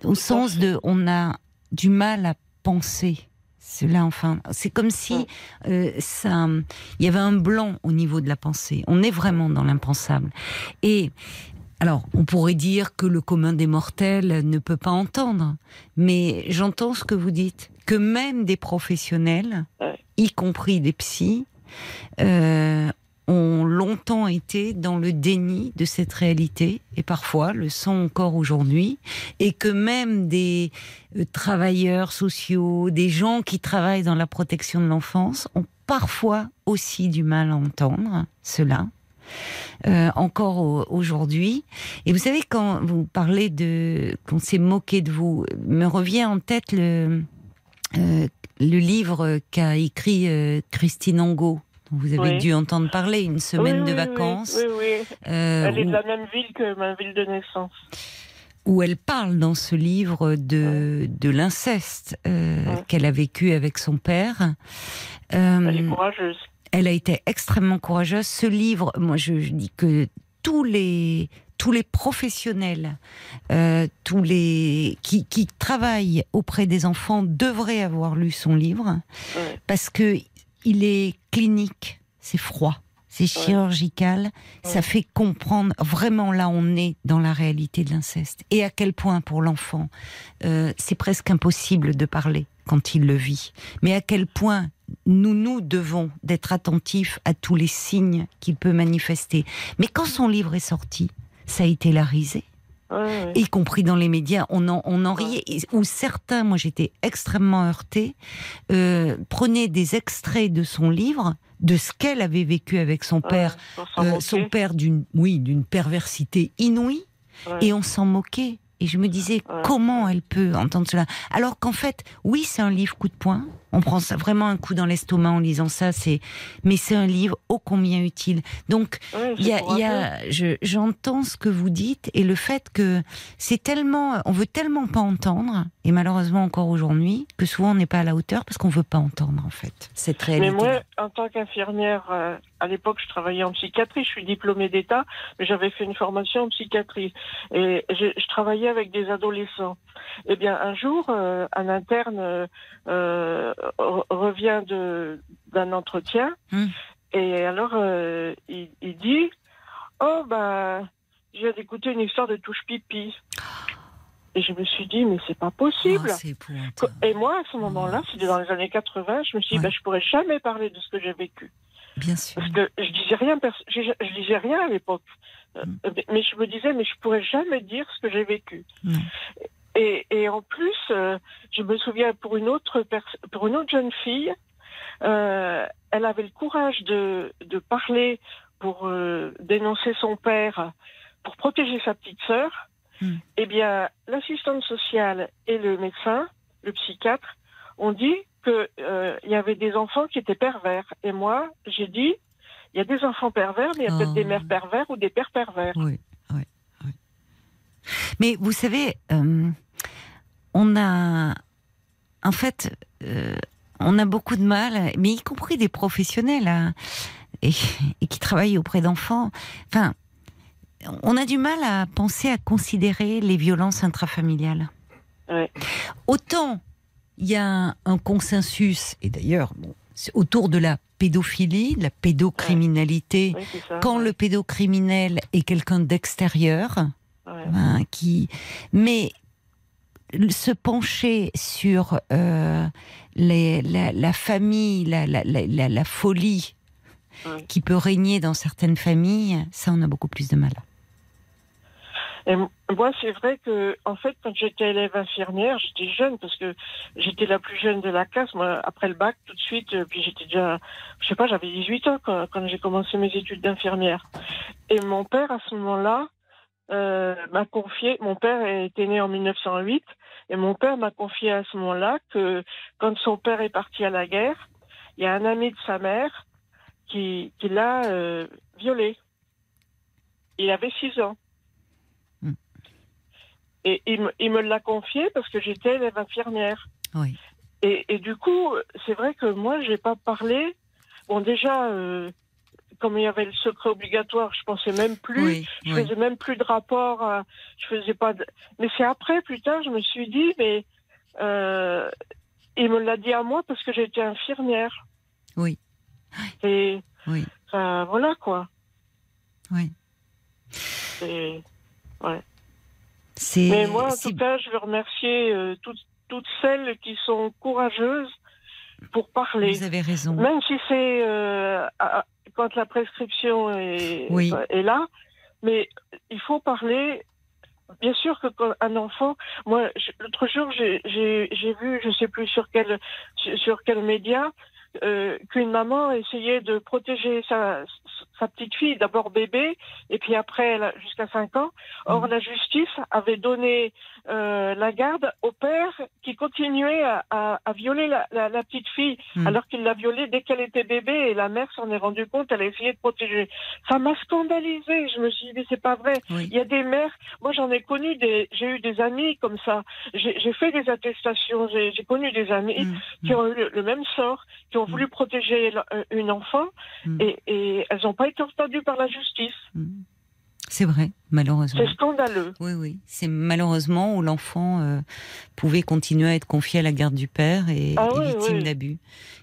au sens de, on a du mal à penser. Cela, enfin, c'est comme si euh, ça, il y avait un blanc au niveau de la pensée. On est vraiment dans l'impensable. Et alors, on pourrait dire que le commun des mortels ne peut pas entendre, mais j'entends ce que vous dites, que même des professionnels, y compris des psys, euh, ont longtemps été dans le déni de cette réalité et parfois le sont encore aujourd'hui et que même des euh, travailleurs sociaux, des gens qui travaillent dans la protection de l'enfance ont parfois aussi du mal à entendre cela. Euh, encore aujourd'hui. Et vous savez, quand vous parlez de qu'on s'est moqué de vous, me revient en tête le euh, le livre qu'a écrit Christine Angot. Dont Vous avez Oui. dû entendre parler, une semaine Oui, de vacances, Oui, oui. euh, Elle est de la même ville que ma ville de naissance. où elle parle dans ce livre de, de l'inceste euh, qu'elle a vécu avec son père. Euh, Elle est courageuse. elle a été extrêmement courageuse. Ce livre, moi, je, je dis que tous les tous les professionnels, euh, tous les qui, qui travaillent auprès des enfants devraient avoir lu son livre parce que il est clinique, c'est froid, c'est chirurgical, ça fait comprendre vraiment là on est dans la réalité de l'inceste. Et à quel point pour l'enfant euh, c'est presque impossible de parler quand il le vit, mais à quel point nous nous devons d'être attentifs à tous les signes qu'il peut manifester. Mais quand son livre est sorti, ça a été la risée Ouais, y compris dans les médias, on en, on en riait. Et- Ou certains, moi j'étais extrêmement heurtée, euh, prenaient des extraits de son livre, de ce qu'elle avait vécu avec son père, euh, son père d'une, oui, d'une perversité inouïe, et on s'en moquait. Et je me disais, comment elle peut entendre cela? Alors qu'en fait, oui, c'est un livre coup de poing. On prend ça vraiment un coup dans l'estomac en lisant ça. C'est, mais c'est un livre ô combien utile. Donc, il y a, c'est il y a- je- j'entends ce que vous dites et le fait que c'est tellement, on veut tellement pas entendre et malheureusement encore aujourd'hui que souvent on n'est pas à la hauteur parce qu'on veut pas entendre en fait cette Mais réalité. moi, en tant qu'infirmière, euh, à l'époque, je travaillais en psychiatrie. Je suis diplômée d'État, mais j'avais fait une formation en psychiatrie. Et je, je travaillais avec des adolescents. Eh bien, un jour, euh, un interne euh, revient d'un entretien. Hmm. Et alors, euh, il, il dit Oh, ben, je viens d'écouter une histoire de touche pipi. Et je me suis dit, mais c'est pas possible. Oh, épouvantable. Et moi, à ce moment-là, c'était dans les années 80, je me suis dit, Ouais. bah, je pourrais jamais parler de ce que j'ai vécu. Bien sûr. Parce que je disais rien, je, je disais rien à l'époque. Euh, Mm. mais- je me disais, mais je pourrais jamais dire ce que j'ai vécu. Et, et en plus, euh, je me souviens pour une autre pers- pour une autre jeune fille, euh, elle avait le courage de, de parler pour euh, dénoncer son père, pour protéger sa petite sœur. Mm. Eh bien, l'assistante sociale et le médecin, le psychiatre, ont dit que euh, y avait des enfants qui étaient pervers. Et moi, j'ai dit, il y a des enfants pervers, mais il y a Oh. peut-être des mères pervers ou des pères pervers. Oui, oui, oui. Mais vous savez, euh, on a, en fait, euh, on a beaucoup de mal, mais y compris des professionnels, hein, et, et qui travaillent auprès d'enfants. Enfin, on a du mal à penser à considérer les violences intrafamiliales. Ouais. Autant il y a un, consensus, et d'ailleurs, bon, autour de la pédophilie, de la pédocriminalité, Oui, quand le pédocriminel est quelqu'un d'extérieur, Ouais. hein, qui, mais se pencher sur euh, les- la, la famille, la, la- la- la- la folie qui peut régner dans certaines familles, ça on a beaucoup plus de mal. Et moi, c'est vrai que, en fait, quand j'étais élève infirmière, j'étais jeune parce que j'étais la plus jeune de la classe. Moi, après le bac, tout de suite, euh, puis j'étais déjà, je sais pas, j'avais 18 ans quand, quand j'ai commencé mes études d'infirmière. Et mon père, à ce moment-là, euh, m'a confié, mon père était né en 1908, et mon père m'a confié à ce moment-là que quand son père est parti à la guerre, il y a un ami de sa mère qui, qui l'a euh, violé. Il avait 6 ans. Et il me, il me l'a confié parce que j'étais élève infirmière. Oui. Et, et du coup, c'est vrai que moi, j'ai pas parlé. Bon, déjà, euh, comme il y avait le secret obligatoire, je pensais même plus. Oui, Je oui. faisais même plus de rapport. je faisais pas. De... Mais c'est après, plus tard, je me suis dit, mais euh, il me l'a dit à moi parce que j'étais infirmière. Oui. Et Oui. voilà quoi. Oui. C'est, Mais moi, en tout cas, je veux remercier euh, toutes, toutes celles qui sont courageuses pour parler. Vous avez raison. Même si c'est euh, quand la prescription est, Oui. est là, mais il faut parler. Bien sûr que quand un enfant, moi l'autre jour j'ai vu, je sais plus sur quel sur- quel média, euh, qu'une maman essayait de protéger sa, sa petite fille, d'abord bébé, et puis après jusqu'à 5 ans. Or Mhm. la justice avait donné euh, la garde au père qui continuait à, à- à violer la, la- la petite fille Mhm. alors qu'il l'a violée dès qu'elle était bébé et la mère s'en est rendue compte, elle a essayé de protéger. Ça m'a scandalisée. Je me suis dit, mais c'est pas vrai. Oui. Il y a des mères, moi j'en ai connu des, j'ai eu des amis comme ça. J'ai j'ai fait des attestations, j'ai j'ai connu des amis Mm, qui ont eu le, le même sort, qui ont Mm. voulu protéger euh, une enfant et, et elles n'ont pas été entendues par la justice. C'est vrai, malheureusement. C'est scandaleux. Oui, oui. C'est malheureusement où l'enfant euh, pouvait continuer à être confié à la garde du père et, Ah et oui, victime oui. d'abus.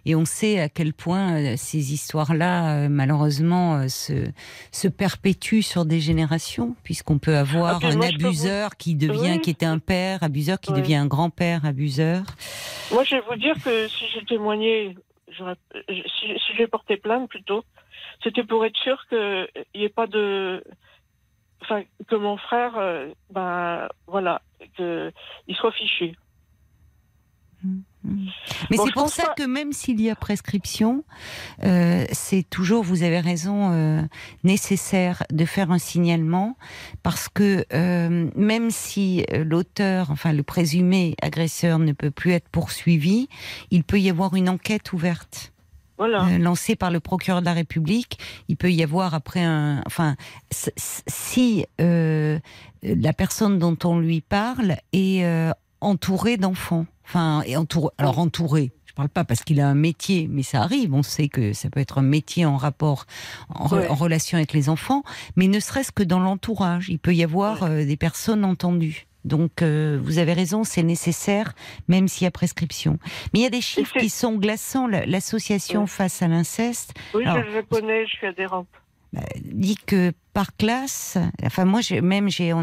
Et on sait à quel point euh, ces histoires-là, euh, malheureusement, se, se perpétuent sur des générations, puisqu'on peut avoir Ah, un vous- abuseur qui devient, Oui. qui était un père abuseur, qui devient un grand-père abuseur. Moi, je vais vous dire que si j'ai témoigné, si, si j'ai porté plainte plutôt, c'était pour être sûr qu'il n'y ait pas de. Enfin, que mon frère, euh, ben voilà, qu'il soit fiché. Mais Bon, c'est je pour ça que même s'il y a prescription, euh, c'est toujours, vous avez raison, euh, nécessaire de faire un signalement parce que euh, même si l'auteur, enfin le présumé agresseur ne peut plus être poursuivi, il peut y avoir une enquête ouverte Voilà. euh, lancée par le procureur de la République. Il peut y avoir après un, enfin, si euh, la personne dont on lui parle est euh, entourée d'enfants, enfin, et entouré, alors entouré. Je parle pas parce qu'il a un métier, mais ça arrive. On sait que ça peut être un métier en rapport, en, re- Ouais. en relation avec les enfants, mais ne serait-ce que dans l'entourage, il peut y avoir euh, des personnes entendues. Donc, euh, vous avez raison, c'est nécessaire, même s'il y a prescription. Mais il y a des chiffres qui sont glaçants. La- L'association face à l'inceste Oui, alors- je le connais, je suis adhérente. dit que par classe, enfin moi même j'ai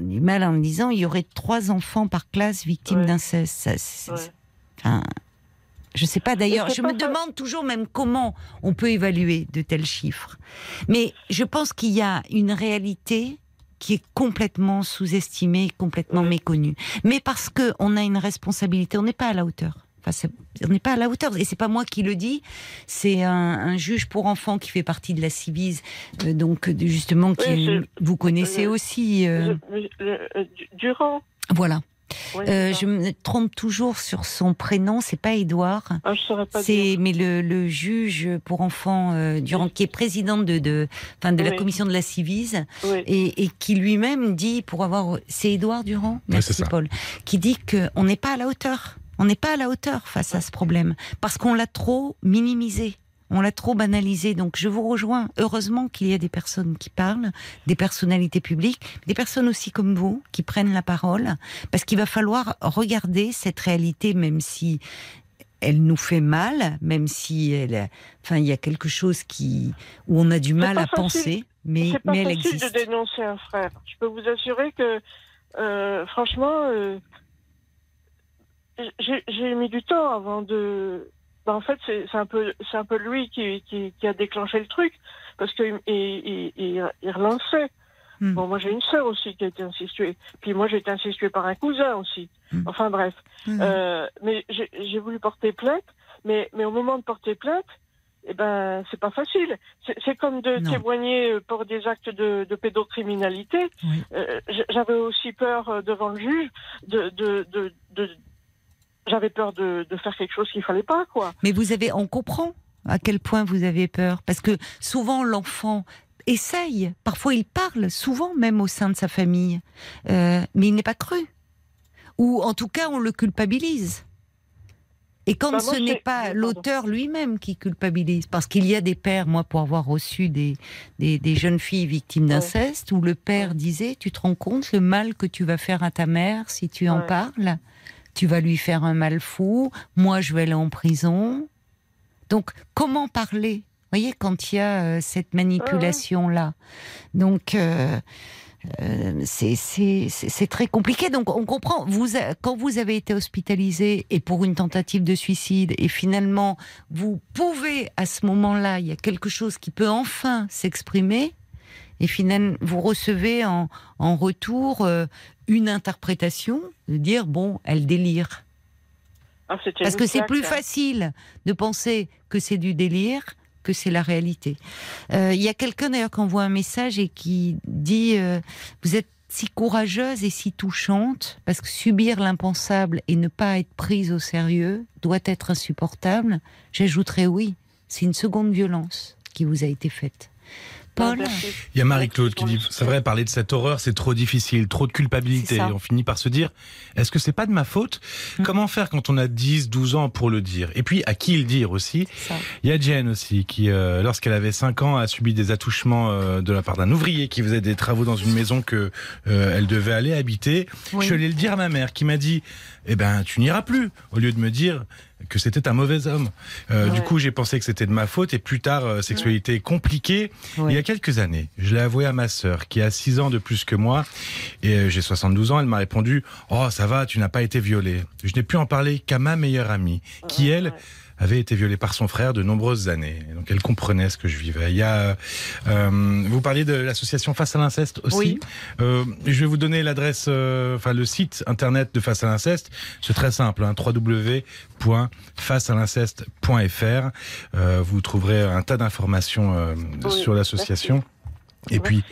du mal en me disant il y aurait trois enfants par classe victimes Ouais. d'inceste. Ouais. enfin, je sais pas d'ailleurs. Je pas me ça. demande toujours même comment on peut évaluer de tels chiffres. Mais je pense qu'il y a une réalité qui est complètement sous-estimée, complètement Ouais. méconnue. Mais parce que on a une responsabilité, on n'est pas à la hauteur. Enfin, on n'est pas à la hauteur. Et c'est pas moi qui le dis, c'est un, un juge pour enfants qui fait partie de la Civise, euh, donc justement qui Oui, vous connaissez aussi. euh, Durand. voilà. Oui, Euh, je me trompe toujours sur son prénom. C'est pas Édouard. Ah, je saurais pas C'est mais le, le juge pour enfants euh, Durand, qui est président de de, enfin, de la commission de la Civise Oui. et, et qui lui-même dit pour avoir c'est Édouard Durand? Merci. Paul qui dit que on n'est pas à la hauteur on n'est pas à la hauteur face à ce problème parce qu'on l'a trop minimisé on l'a trop banalisé donc je vous rejoins heureusement qu'il y a des personnes qui parlent des personnalités publiques des personnes aussi comme vous qui prennent la parole parce qu'il va falloir regarder cette réalité même si elle nous fait mal, même si elle, enfin, il y a quelque chose qui, où on a du mal à facile. penser, mais, C'est pas mais elle existe. de dénoncer un frère. Je peux vous assurer que, euh, franchement, euh, j'ai mis du temps avant de. Ben, en fait, c'est un peu, c'est un peu lui qui, qui, qui a déclenché le truc parce qu'il il, il, il, il relançait. Hmm. Bon, moi j'ai une sœur aussi qui a été incestuée. Puis moi j'ai été incestuée par un cousin aussi. Hmm. Enfin bref. Mhm. Euh, mais j'ai voulu porter plainte, mais, mais au moment de porter plainte, eh ben, c'est pas facile. C'est comme de Non. témoigner pour des actes de, de pédocriminalité. Oui. Euh, J'avais aussi peur euh, devant le juge de, de, de, de- j'avais peur de, de faire quelque chose qu'il fallait pas, quoi. Mais vous avez, on comprend à quel point vous avez peur, parce que souvent l'enfant essaye, parfois il parle, souvent même au sein de sa famille, euh, mais il n'est pas cru, ou en tout cas on le culpabilise. Et quand Bah, moi, ce n'est pas l'auteur lui-même qui culpabilise, parce qu'il y a des pères, moi pour avoir reçu des, des, des jeunes filles victimes d'inceste, où le père disait, tu te rends compte le mal que tu vas faire à ta mère si tu en parles? Tu vas lui faire un mal fou, moi je vais aller en prison. Donc comment parler? Vous voyez, quand il y a euh, cette manipulation-là. Donc, euh, euh, c'est- très compliqué. Donc on comprend. Vous, quand vous avez été hospitalisé et pour une tentative de suicide, et finalement vous pouvez à ce moment-là, il y a quelque chose qui peut enfin s'exprimer. Et finalement, vous recevez en, en retour euh, une interprétation de dire bon, elle délire. Ah, Parce que c'est plus facile de penser que c'est du délire que c'est la réalité. Euh, Il y a quelqu'un d'ailleurs qui envoie un message et qui dit euh, Vous êtes si courageuse et si touchante, parce que subir l'impensable et ne pas être prise au sérieux doit être insupportable. J'ajouterais oui, c'est une seconde violence qui vous a été faite. Ah, Paul merci. Il y a Marie-Claude qui dit, c'est vrai, parler de cette horreur, c'est trop difficile, trop de culpabilité. On finit par se dire, est-ce que c'est pas de ma faute? Mm. Comment faire quand on a 10, 12 ans pour le dire? Et puis, à qui le dire aussi? Il y a Jen aussi, qui, euh, lorsqu'elle avait 5 ans, a subi des attouchements euh, de la part d'un ouvrier qui faisait des travaux dans une maison que euh, elle devait aller habiter. Oui. Je suis allé le dire à ma mère, qui m'a dit, eh ben, tu n'iras plus, au lieu de me dire que c'était un mauvais homme. Euh, Du coup, j'ai pensé que c'était de ma faute, et plus tard, euh, sexualité compliquée. Il y a quelques années, je l'ai avoué à ma sœur, qui a 6 ans de plus que moi, et euh, j'ai 72 ans, elle m'a répondu « Oh, ça va, tu n'as pas été violée. » Je n'ai pu en parler qu'à ma meilleure amie, qui, elle, avait été violée par son frère de nombreuses années. Et Donc elle comprenait ce que je vivais. Il y a, euh, vous parliez de l'association Face à l'inceste aussi. Oui. Euh, je vais vous donner l'adresse, euh, enfin le site internet de Face à l'inceste. C'est très simple, hein, www.facealinceste.fr. Euh, vous trouverez un tas d'informations euh, Oui, sur l'association. Et puis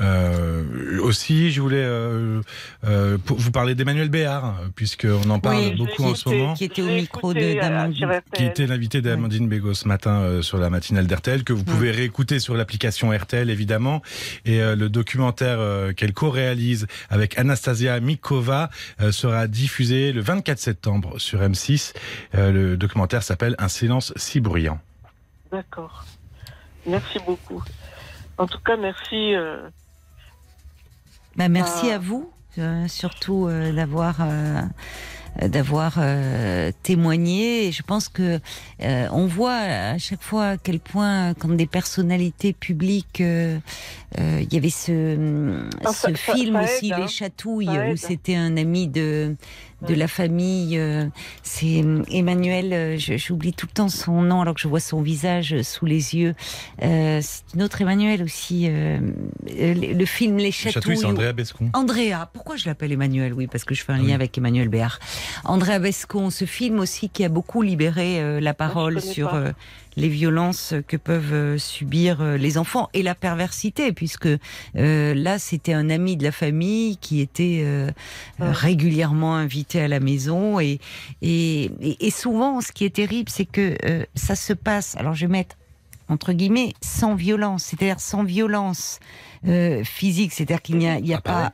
euh, aussi, je voulais euh, euh, vous parler d'Emmanuel Béard, puisqu'on en parle Oui, beaucoup en ce moment Qui était au micro d'Amandine. qui l'invité d'Amandine Bégaud ce matin euh, sur la matinale d'RTL, que vous pouvez réécouter sur l'application RTL évidemment, et euh, le documentaire euh, qu'elle co-réalise avec Anastasia Mikova euh, sera diffusé le 24 septembre sur M6. Euh, le documentaire s'appelle Un silence si bruyant. D'accord. Merci beaucoup. En tout cas, merci. euh, Bah, merci Ah. à vous, euh, surtout euh, d'avoir euh, d'avoir euh, témoigné. Et je pense que euh, on voit à chaque fois à quel point, quand des personnalités publiques, euh, euh, il y avait ce, Ah, ce ça- ça- film ça aussi, aide, hein. Les Chatouilles, où c'était un ami de de la famille. euh, C'est Emmanuel, euh, j'oublie tout le temps son nom alors que je vois son visage sous les yeux. Euh, c'est une autre Emmanuel aussi. euh, euh, le film Les Le Chatouilles. Chatouille, c'est Andrea Bescon. Andrea, pourquoi je l'appelle Emmanuel? Oui, parce que je fais un lien Oui. avec Emmanuel Béard. Andrea Bescon, ce film aussi qui a beaucoup libéré euh, la parole connais sur pas. euh, les violences que peuvent euh, subir euh, les enfants et la perversité, puisque euh, là, c'était un ami de la famille qui était euh, Ouais. régulièrement invité à la maison. Et, et, et- et souvent, ce qui est terrible, c'est que euh, ça se passe, alors je vais mettre entre guillemets, sans violence, c'est-à-dire sans violence euh, physique, c'est-à-dire qu'il n'y a, y a pas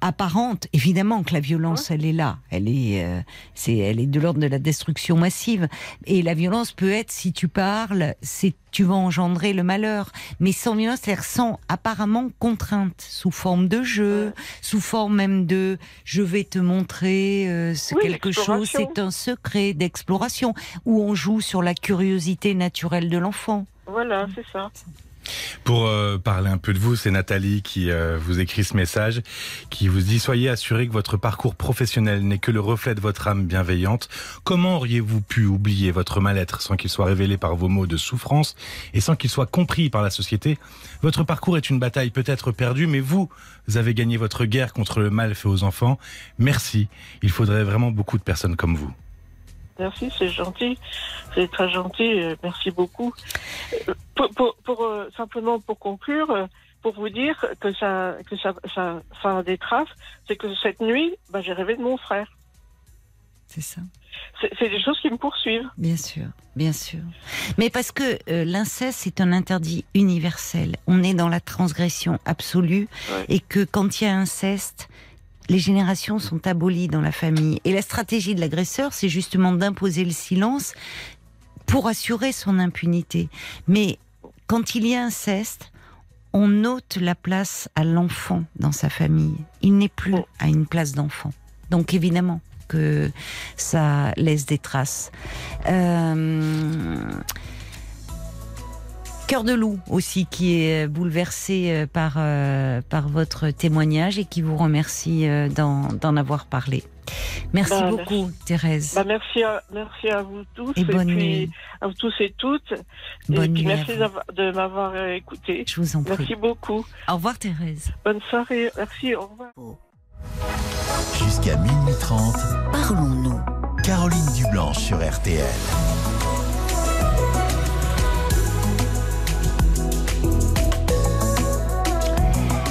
Apparente. Évidemment que la violence, elle est là. Elle est, euh, c'est, elle est de l'ordre de la destruction massive. Et la violence peut être, si tu parles, c'est tu vas engendrer le malheur. Mais sans violence, c'est-à-dire sans apparemment contrainte, sous forme de jeu, Ouais. sous forme même de je vais te montrer euh, Oui, quelque chose, c'est un secret d'exploration, où on joue sur la curiosité naturelle de l'enfant. Voilà, c'est ça. Pour euh, parler un peu de vous, c'est Nathalie qui euh, vous écrit ce message, qui vous dit Soyez assuré que votre parcours professionnel n'est que le reflet de votre âme bienveillante. Comment auriez-vous pu oublier votre mal-être sans qu'il soit révélé par vos mots de souffrance et sans qu'il soit compris par la société? Votre parcours est une bataille peut-être perdue, mais vous, vous avez gagné votre guerre contre le mal fait aux enfants. Merci. Il faudrait vraiment beaucoup de personnes comme vous. Merci, c'est gentil. C'est très gentil. Merci beaucoup. Euh, Pour, pour- pour, euh, simplement pour conclure, euh, pour vous dire que ça, que ça, ça, ça a des traces, c'est que cette nuit, bah, j'ai rêvé de mon frère. C'est ça. C'est des choses qui me poursuivent. Bien sûr, bien sûr. Mais parce que euh, l'inceste, c'est un interdit universel. On est dans la transgression absolue Ouais. et que quand il y a inceste, les générations sont abolies dans la famille. Et la stratégie de l'agresseur, c'est justement d'imposer le silence pour assurer son impunité. Mais quand il y a inceste, on ôte la place à l'enfant dans sa famille. Il n'est plus à une place d'enfant. Donc évidemment que ça laisse des traces. Euh, Cœur de loup aussi qui est bouleversé euh, par euh, par votre témoignage et qui vous remercie euh, d'en avoir parlé. Merci Bah, beaucoup, Thérèse. Bah, merci, à, merci à vous tous. Et bonne puis, nuit. À vous tous et toutes. Bonne et puis, nuit merci de m'avoir écouté. Je vous en prie. Merci beaucoup. Au revoir, Thérèse. Bonne soirée. Merci. Au revoir. Jusqu'à minuit 30, Parlons-nous. Caroline Dublanche sur RTL.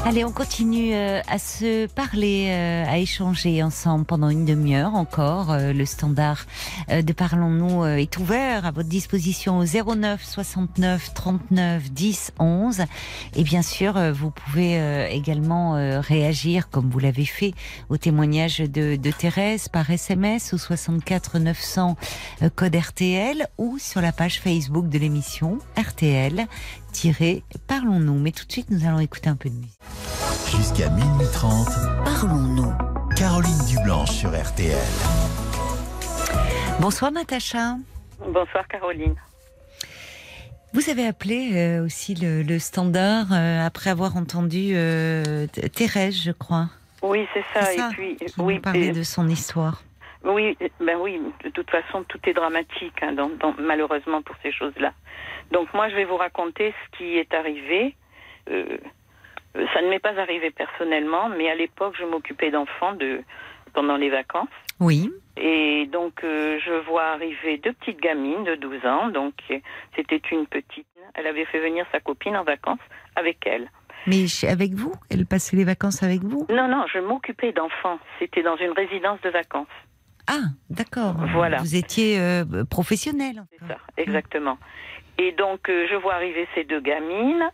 Allez, on continue euh, à se parler, euh, à échanger ensemble pendant une demi-heure encore. Euh, Le standard de Parlons-nous est ouvert à votre disposition au 09 69 39 10 11. Et bien sûr, vous pouvez également réagir, comme vous l'avez fait, au témoignage de, de Thérèse par SMS au 64 900 euh, code RTL ou sur la page Facebook de l'émission RTL. Parlons-nous. Mais tout de suite, nous allons écouter un peu de musique. Jusqu'à minuit 30, Parlons-nous. Caroline Dublanche sur RTL. Bonsoir Natacha. Bonsoir Caroline. Vous avez appelé euh, aussi le, le standard euh, après avoir entendu euh, Th- Thérèse, je crois. Oui, c'est ça. Et puis, oui, et- de son histoire. oui, ben oui. De toute façon, tout est dramatique, hein, dans- dans- malheureusement pour ces choses-là. Donc moi, je vais vous raconter ce qui est arrivé. Euh, ça ne m'est pas arrivé personnellement, mais à l'époque, je m'occupais d'enfants de pendant les vacances. Oui. Et donc, euh, je vois arriver deux petites gamines de 12 ans. Donc, c'était une petite. Elle avait fait venir sa copine en vacances avec elle. Mais avec vous? Elle passait les vacances avec vous? Non, non, je m'occupais d'enfants. C'était dans une résidence de vacances. Ah, d'accord. Voilà. Vous étiez euh, professionnel. C'est ça, exactement. Et donc, euh, je vois arriver ces deux gamines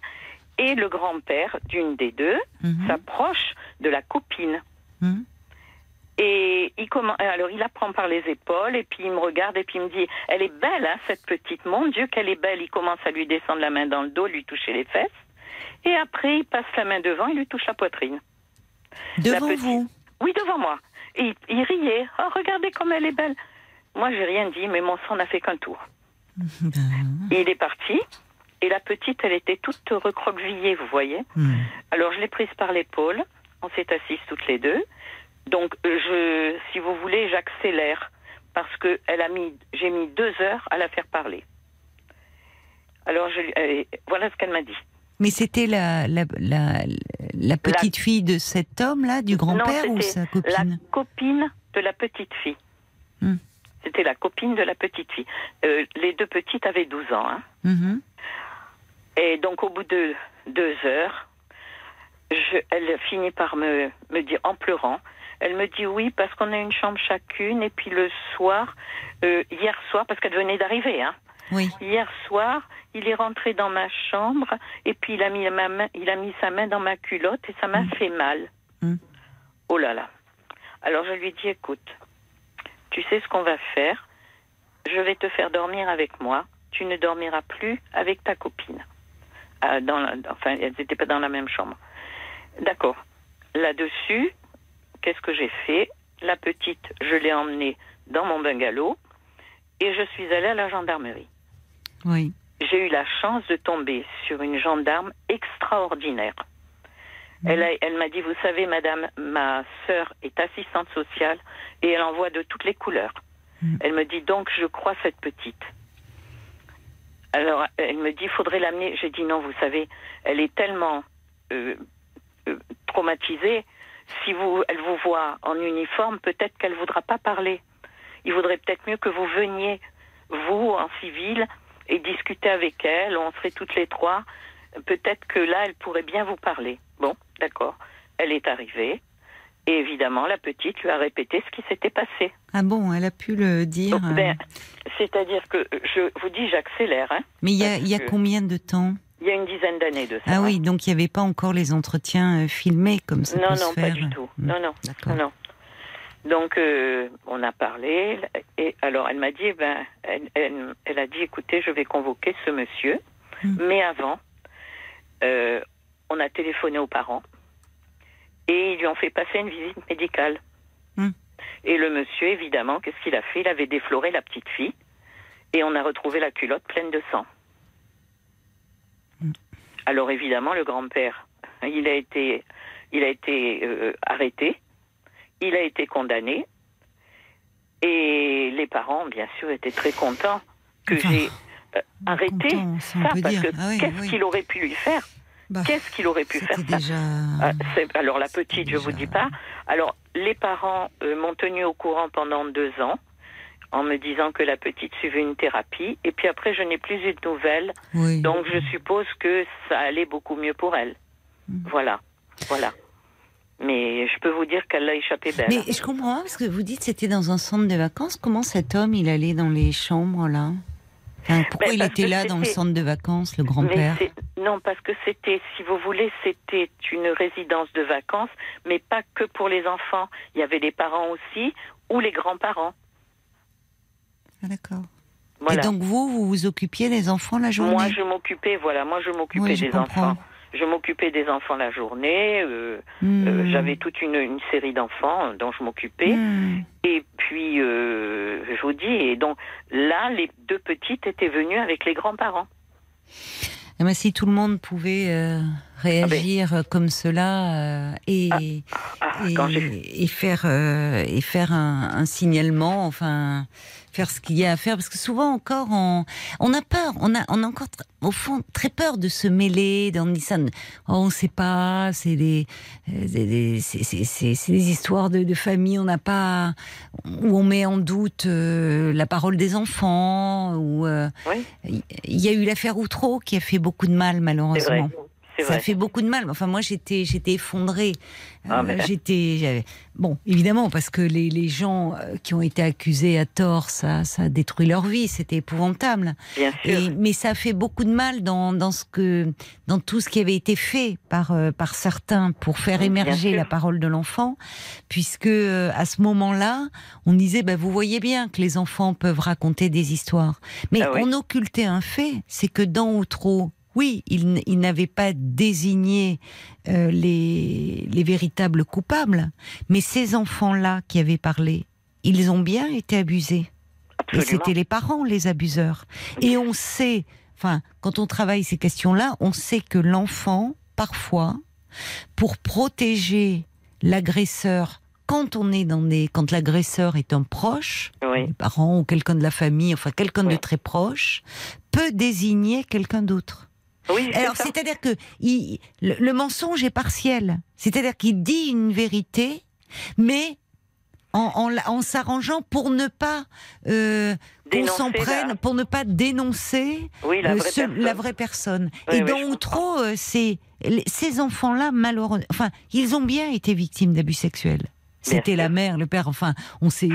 et le grand-père d'une des deux Mhm. s'approche de la copine. Mhm. Et il commence, alors il la prend par les épaules et puis il me regarde et puis il me dit Elle est belle, hein, cette petite, mon Dieu, qu'elle est belle. Il commence à lui descendre la main dans le dos, lui toucher les fesses. Et après, il passe la main devant, il lui touche la poitrine. Devant petite. vous? Oui, devant moi. Et il, il riait Oh, regardez comme elle est belle. Moi, j'ai rien dit, mais mon sang n'a fait qu'un tour. Il est parti. Et la petite, elle était toute recroquevillée, vous voyez. hmm. Alors je l'ai prise par l'épaule. On s'est assises toutes les deux. Donc euh, je, si vous voulez, j'accélère parce que elle a mis, j'ai mis deux heures à la faire parler. Alors je, euh, voilà ce qu'elle m'a dit. Mais c'était la, la, la, la petite fille de cet homme-là, du grand-père ou sa copine La copine de la petite fille. Hmm. C'était la copine de la petite fille. Euh, les deux petites avaient 12 ans. Hein. Mhm. Et donc, au bout de deux heures, je, elle finit par me, me dire, en pleurant, elle me dit oui, parce qu'on a une chambre chacune, et puis le soir, euh, hier soir, parce qu'elle venait d'arriver, hein, Oui. hier soir, il est rentré dans ma chambre, et puis il a mis, ma main, il a mis sa main dans ma culotte, et ça m'a Mm. fait mal. Mm. Oh là là. Alors je lui dis, écoute, tu sais ce qu'on va faire, je vais te faire dormir avec moi, tu ne dormiras plus avec ta copine. Dans la- enfin, elles n'étaient pas dans la même chambre. D'accord. Là-dessus, qu'est-ce que j'ai fait? La petite, je l'ai emmenée dans mon bungalow et je suis allée à la gendarmerie. Oui. J'ai eu la chance de tomber sur une gendarme extraordinaire. Elle, a- elle m'a dit, vous savez, madame, ma sœur est assistante sociale et elle en voit de toutes les couleurs. Mm. Elle me dit, donc, je crois cette petite. Alors, elle me dit, faudrait l'amener. J'ai dit, non, vous savez, elle est tellement euh, euh, traumatisée. Si vous, elle vous voit en uniforme, peut-être qu'elle ne voudra pas parler. Il vaudrait peut-être mieux que vous veniez, vous, en civil, et discuter avec elle. On serait toutes les trois. Peut-être que là, elle pourrait bien vous parler. Bon, d'accord. Elle est arrivée. Et évidemment, la petite lui a répété ce qui s'était passé. Ah bon, elle a pu le dire. Euh, ben, C'est-à-dire que, je vous dis, j'accélère. Hein. Mais il y a, y a combien de temps? Il y a une dizaine d'années de ça. Ah oui, donc il n'y avait pas encore les entretiens euh, filmés comme ça Non, peut se non, pas du tout. Hmm. Non, non. D'accord. Non. Donc, euh, on a parlé. Et alors, elle m'a dit, ben, elle, elle- elle a dit, écoutez, je vais convoquer ce monsieur. Mm. Mais avant, euh, on a téléphoné aux parents et ils lui ont fait passer une visite médicale. Mm. Et le monsieur, évidemment, qu'est-ce qu'il a fait? Il avait défloré la petite fille et on a retrouvé la culotte pleine de sang. Alors évidemment, le grand-père, il a été, il a été euh, arrêté, il a été condamné, et les parents, bien sûr, étaient très contents que Enfin, j'ai euh, arrêté content, ça, parce dire. que Ah oui, qu'est-ce oui. qu'il aurait pu lui faire? Bah, Qu'est-ce qu'il aurait pu faire C'était ça déjà. Ah, alors la petite, je vous déjà- dis pas. Alors les parents euh, m'ont tenu au courant pendant deux ans en me disant que la petite suivait une thérapie et puis après je n'ai plus eu de nouvelles Oui. donc je suppose que ça allait beaucoup mieux pour elle. Mm. Voilà, voilà. Mais je peux vous dire qu'elle l'a échappé belle. Mais je comprends pas, parce que vous dites c'était dans un centre de vacances. Comment cet homme, il allait dans les chambres, là? Enfin, Pourquoi Ben, il était là dans le centre de vacances, le grand-père non, parce que c'était, si vous voulez, c'était une résidence de vacances, mais pas que pour les enfants. Il y avait les parents aussi ou les grands-parents. Ah, D'accord. Voilà. Et donc vous, vous vous occupiez des enfants la journée? Moi, je m'occupais, voilà, moi, je m'occupais Oui, je des comprends. enfants. Je m'occupais des enfants la journée. euh, Hmm. euh, J'avais toute une, une série d'enfants dont je m'occupais. Hmm. Et puis, euh, je vous dis, et donc là, les deux petites étaient venues avec les grands-parents. Eh ben, si tout le monde pouvait euh, réagir comme cela euh, et, Ah, et, quand j'ai- et faire euh, et faire un, un signalement, enfin faire ce qu'il y a à faire, parce que souvent encore on, on a peur, on a on a encore au fond très peur de se mêler, on dit ça, oh, on sait pas, c'est des, euh, des- c'est c'est- c'est- c'est des histoires de, de famille, on n'a pas où on met en doute euh, la parole des enfants ou euh, Oui, il y a eu l'affaire Outreau qui a fait beaucoup de mal malheureusement. Ça fait beaucoup de mal. Enfin, moi, j'étais, j'étais effondrée. Ah, Euh, J'étais, j'avais- bon, évidemment, parce que les, les gens euh, qui ont été accusés à tort, ça, ça a détruit leur vie. C'était épouvantable. Bien sûr. Et, mais ça a fait beaucoup de mal dans, dans ce que, dans tout ce qui avait été fait par, euh, par certains pour faire émerger la parole de l'enfant, puisque euh, à ce moment-là, on disait, bah, vous voyez bien que les enfants peuvent raconter des histoires. Mais Ah oui. on occultait un fait, c'est que dans Outreau, oui, il, n'avait pas désigné euh, les, les véritables coupables, mais ces enfants-là qui avaient parlé, ils ont bien été abusés. Et c'était les parents, les abuseurs. Et on sait, enfin, quand on travaille ces questions-là, on sait que l'enfant, parfois, pour protéger l'agresseur, quand on est dans des, quand l'agresseur est un proche, Oui. les parents ou quelqu'un de la famille, enfin quelqu'un de très proche, peut désigner quelqu'un d'autre. Oui, Alors c'est-à-dire que il- le, le mensonge est partiel, c'est-à-dire qu'il dit une vérité, mais en, en en s'arrangeant pour ne pas euh, qu'on s'en la- prenne, pour ne pas dénoncer Oui, la euh, vraie ce- personne. la vraie personne. Oui, Et je Outreau, euh, c'est ces enfants-là, malheureusement, enfin, ils ont bien été victimes d'abus sexuels. C'était la mère, le père, enfin, on sait.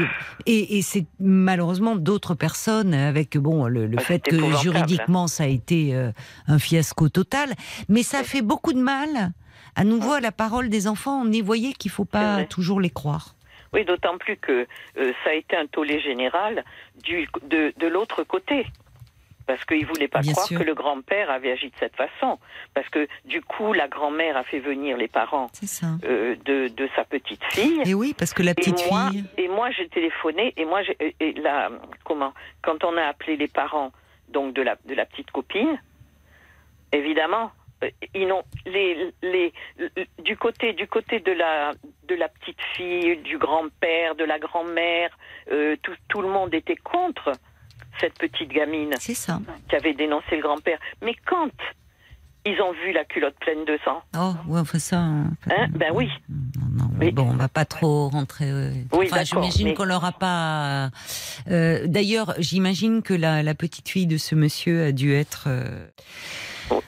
Et, et c'est malheureusement d'autres personnes avec bon le, le fait que juridiquement ça a été euh, un fiasco total, mais ça fait beaucoup de mal. À nouveau, à la parole des enfants, on y voyait qu'il faut pas toujours les croire. Oui, d'autant plus que euh, ça a été un tollé général du, de, de l'autre côté. Parce qu'ils ne voulaient pas Bien croire sûr. que le grand-père avait agi de cette façon. Parce que du coup, la grand-mère a fait venir les parents euh, de, de sa petite fille. Et oui, parce que la Et petite moi, fille. et moi j'ai téléphoné et moi et- la comment quand on a appelé les parents donc de la de la petite copine évidemment euh, ils les les- du côté du côté de la de la petite fille du grand-père de la grand-mère euh, tout tout le monde était contre cette petite gamine C'est ça. qui avait dénoncé le grand-père mais quand ils ont vu la culotte pleine de sang Oh, ouais, enfin ça. hein, hein ben oui Non, non, Oui. bon, on va pas trop rentrer. euh, Oui, enfin, j'imagine mais- qu'on l'aura pas. euh, D'ailleurs, j'imagine que la, la petite fille de ce monsieur a dû être. euh,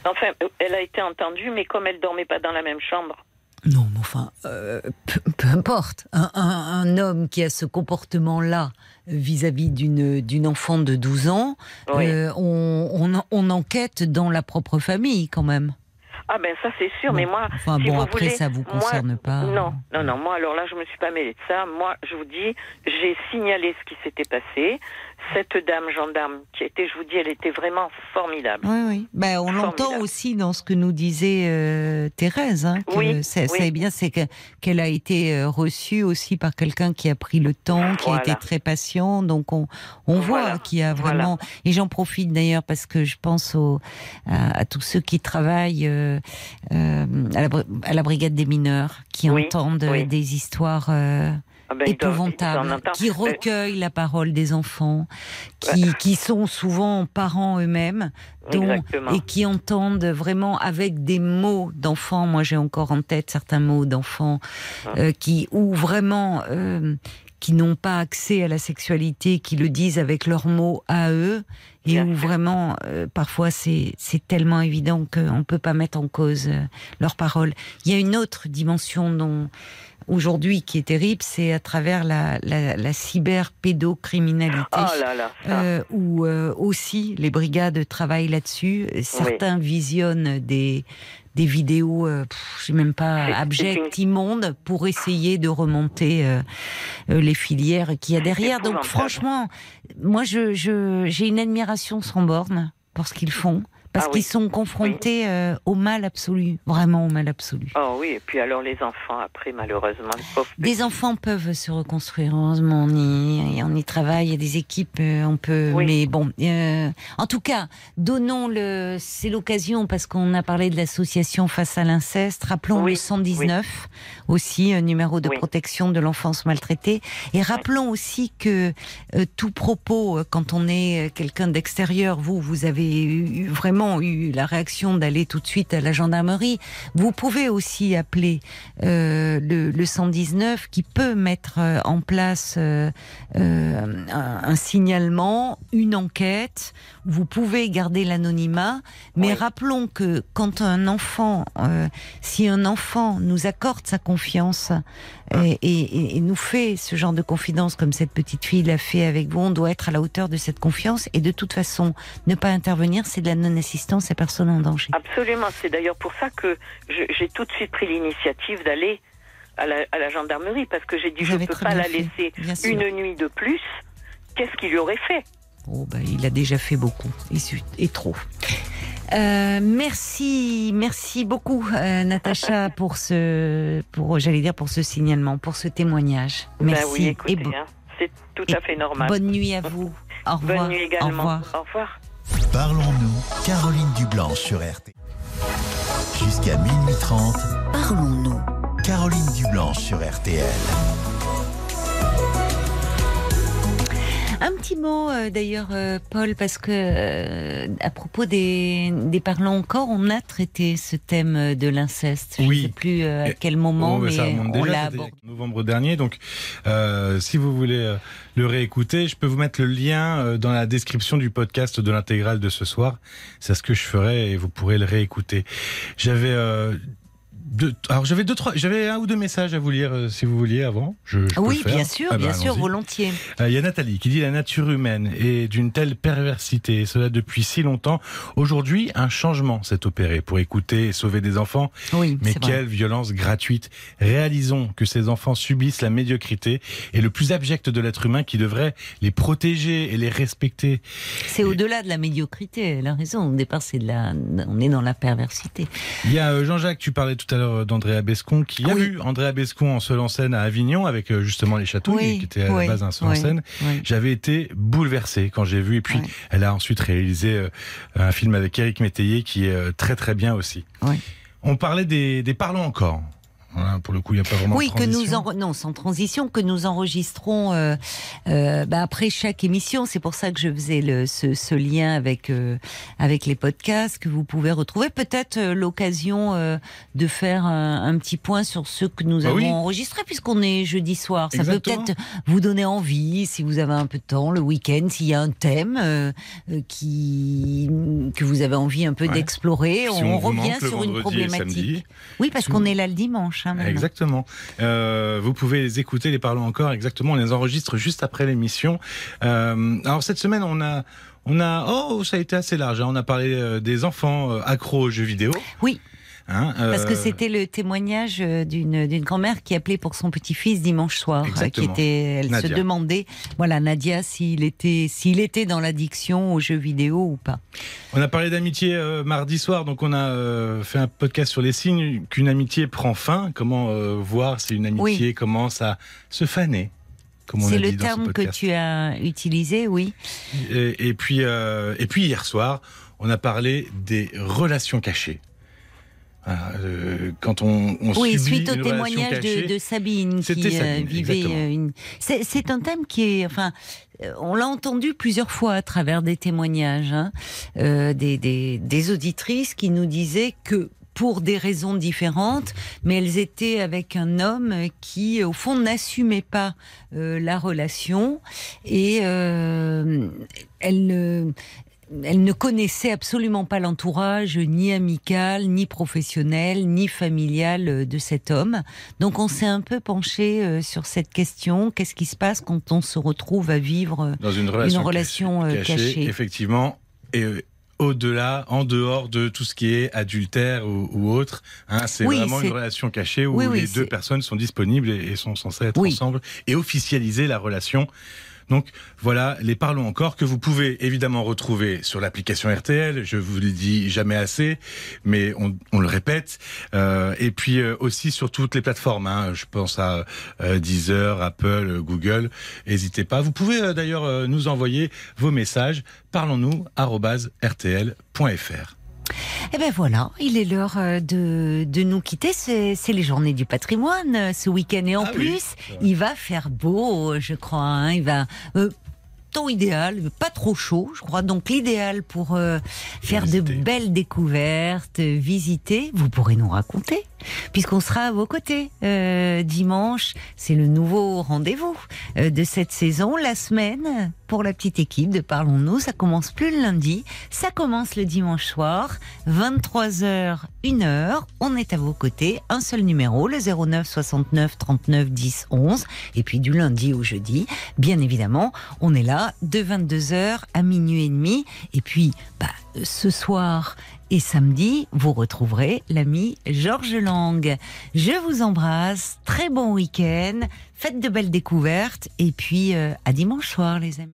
enfin elle a été entendue mais comme elle dormait pas dans la même chambre Non, mais enfin, euh, peu, peu importe. Un, un- un homme qui a ce comportement-là vis-à-vis d'une d'une enfant de 12 ans, Oui. euh, on, on, on enquête dans la propre famille quand même. Ah ben ça c'est sûr, Bon. mais moi, Enfin si bon, vous après voulez, ça vous moi- concerne pas. non, non, non, moi alors là je me suis pas mêlée de ça. Moi je vous dis, j'ai signalé ce qui s'était passé. Cette dame gendarme qui était, je vous dis, elle était vraiment formidable. Oui, oui. Ben, on l'entend aussi dans ce que nous disait euh, Thérèse. Hein, que Oui, c'est oui. bien, c'est que- qu'elle a été euh, reçue aussi par quelqu'un qui a pris le temps, qui Voilà. a été très patient. Donc on, on voit qu'il y a Voilà. vraiment. Et j'en profite d'ailleurs parce que je pense au, à, à tous ceux qui travaillent euh, euh, à, la, à la brigade des mineurs, qui Oui, entendent oui. des histoires. Ah ben, doivent- épouvantables, qui Euh, recueillent la parole des enfants, qui, qui sont souvent parents eux-mêmes, et qui entendent vraiment avec des mots d'enfants. Moi, j'ai encore en tête certains mots d'enfants Ah. euh, qui, ou vraiment, euh, qui n'ont pas accès à la sexualité, qui le disent avec leurs mots à eux, et Bien où vraiment, euh, parfois, c'est c'est tellement évident qu'on ne peut pas mettre en cause euh, leurs paroles. Il y a une autre dimension dont aujourd'hui qui est terrible, c'est à travers la, la, la cyberpédocriminalité. Oh là là, ça. Euh, où euh, aussi les brigades travaillent là-dessus. Certains visionnent des des vidéos, euh, je sais même pas, abjectes, immondes, pour essayer de remonter euh, les filières qu'il y a derrière. Donc franchement, moi je je- j'ai une admiration sans borne pour ce qu'ils font, parce Ah oui. qu'ils sont confrontés euh, au mal absolu, vraiment au mal absolu. Oh oui, et puis alors les enfants, après, malheureusement, les. Des enfants peuvent se reconstruire, heureusement, on y, on y travaille, il y a des équipes, euh, on peut. Oui. Mais bon, euh, en tout cas, donnons le. C'est l'occasion, parce qu'on a parlé de l'association face à l'inceste, rappelons le 119, aussi, un numéro de protection de l'enfance maltraitée. Et rappelons aussi que euh, tout propos, euh, quand on est euh, quelqu'un d'extérieur, vous, vous avez eu, vraiment eu la réaction d'aller tout de suite à la gendarmerie. Vous pouvez aussi appeler euh, le, le 119 qui peut mettre euh, en place euh, euh, un, un signalement, une enquête. Vous pouvez garder l'anonymat, mais Oui. rappelons que quand un enfant, si un enfant nous accorde sa confiance et, et- et nous fait ce genre de confidence comme cette petite fille l'a fait avec vous, on doit être à la hauteur de cette confiance et de toute façon, ne pas intervenir, c'est de la non-assistance à personne en danger. Absolument. C'est d'ailleurs pour ça que j'ai tout de suite pris l'initiative d'aller à la, à la gendarmerie, parce que j'ai dit Vous je avez peux pas la fait, laisser bien sûr. une nuit de plus. Qu'est-ce qu'il lui aurait fait? Oh, bah, il a déjà fait beaucoup, et, trop. Euh, merci, merci beaucoup, euh, Natacha, pour ce, pour, j'allais dire pour ce signalement, pour ce témoignage. Merci. Ben oui, écoutez, et hein, c'est tout à fait normal. bonne nuit à vous. Au revoir. Bonne nuit Au également. revoir. Au revoir. Parlons-nous, Caroline Dublanche sur RTL. Jusqu'à minuit 30, Parlons-nous. Caroline Dublanche sur RTL. Un petit mot euh, d'ailleurs, euh, Paul, parce que euh, à propos des, des parlons encore, on a traité ce thème de l'inceste. Je ne Oui. sais plus à quel moment, Oh, mais ça remonte on l'a abordé. novembre dernier. Donc, euh, si vous voulez le réécouter, je peux vous mettre le lien dans la description du podcast de l'intégrale de ce soir. C'est ce que je ferai et vous pourrez le réécouter. J'avais euh, deux, alors j'avais deux, trois, j'avais un ou deux messages à vous lire euh, si vous vouliez avant. Je, je Oui, bien sûr, Ah bah, bien sûr, allons-y. volontiers. Euh, Il y a Nathalie qui dit la nature humaine est d'une telle perversité, et cela depuis si longtemps. Aujourd'hui, un changement s'est opéré pour écouter et sauver des enfants. Oui, Mais vrai. quelle violence gratuite. Réalisons que ces enfants subissent la médiocrité et le plus abject de l'être humain qui devrait les protéger et les respecter. C'est au-delà de la médiocrité. Elle a raison. Au départ, c'est de la, on est dans la perversité. Il y a euh, Jean-Jacques, tu parlais tout à l'heure euh, d'Andrea Bescon, qui a Oui. vu Andrea Bescon en seul en scène à Avignon avec euh, justement les châteaux, Oui, qui était à oui, la base un seul en scène. J'avais été bouleversé quand j'ai vu. Et puis, elle a ensuite réalisé euh, un film avec Eric Métayer qui est très très bien aussi. On parlait des, des parlons encore. Voilà, pour le coup, il n'y a pas vraiment Oui, de que nous transition. en, non, sans transition, que nous enregistrons euh, euh, bah, après chaque émission. C'est pour ça que je faisais le, ce, ce lien avec euh, avec les podcasts que vous pouvez retrouver. Peut-être l'occasion de faire un, un petit point sur ce que nous Ah avons oui. enregistré, puisqu'on est jeudi soir. Ça Exactement. peut peut-être vous donner envie, si vous avez un peu de temps, le week-end, s'il y a un thème qui que vous avez envie un peu Ouais. d'explorer. Si on, revient sur une problématique. samedi, Oui, parce qu'on est là le dimanche. Hein. Exactement. Euh, vous pouvez les écouter, les parlons encore. Exactement. On les enregistre juste après l'émission. Euh, alors cette semaine, on a, on a, oh, ça a été assez large. hein. On a parlé euh, des enfants accros aux jeux vidéo. Oui. Hein, Parce que euh, c'était le témoignage euh, d'une grand-mère qui appelait pour son petit-fils dimanche soir, euh, qui était, elle Nadia. se demandait, voilà Nadia, s'il était s'il était dans l'addiction aux jeux vidéo ou pas. On a parlé d'amitié euh, mardi soir, donc on a euh, fait un podcast sur les signes qu'une amitié prend fin. Comment voir si une amitié commence à se faner C'est le ce terme que tu as utilisé, oui. Et, et puis, euh, et puis hier soir, on a parlé des relations cachées. Voilà, euh, quand on, on Oui, subit suite au une témoignage cachée, de, de Sabine qui Sabine, euh, vivait euh, une. C'est un thème qui est, enfin, on l'a entendu plusieurs fois à travers des témoignages, hein, des, des, des auditrices qui nous disaient que pour des raisons différentes, mais elles étaient avec un homme qui, au fond, n'assumait pas euh, la relation et euh, elle ne connaissait absolument pas l'entourage, ni amical, ni professionnel, ni familial euh, de cet homme. Donc on s'est un peu penché euh, sur cette question. Qu'est-ce qui se passe quand on se retrouve à vivre euh, dans une relation, relation, cachée, cachée? effectivement, et au-delà, en dehors de tout ce qui est adultère ou, ou autre, hein, c'est Oui, vraiment une relation cachée où Oui, oui, les deux personnes sont disponibles et, et sont censées être ensemble et officialiser la relation. Donc voilà, les parlons encore que vous pouvez évidemment retrouver sur l'application RTL. Je vous le dis jamais assez, mais on, le répète. Euh, et puis euh, aussi sur toutes les plateformes. Hein, je pense à euh, Deezer, Apple, Google. N'hésitez pas. Vous pouvez euh, d'ailleurs nous envoyer vos messages. Parlons-nous @rtl.fr. Eh ben voilà, il est l'heure euh, de, de nous quitter. C'est les journées du patrimoine euh, ce week-end et en Ah plus, il va faire beau, je crois. hein. il va euh, temps idéal, pas trop chaud, je crois. Donc l'idéal pour euh, faire de belles découvertes, visiter. Vous pourrez nous raconter, puisqu'on sera à vos côtés euh, dimanche. C'est le nouveau rendez-vous euh, de cette saison, la semaine pour la petite équipe de Parlons-nous. Ça commence plus le lundi, ça commence le dimanche soir, 23h, 1h. On est à vos côtés, un seul numéro, le 09 69 39 10 11. Et puis du lundi au jeudi, bien évidemment, on est là de 22h à minuit et demi. Et puis, bah, ce soir et samedi, vous retrouverez l'ami Georges Lang. Je vous embrasse, très bon week-end, faites de belles découvertes et puis euh, à dimanche soir les amis.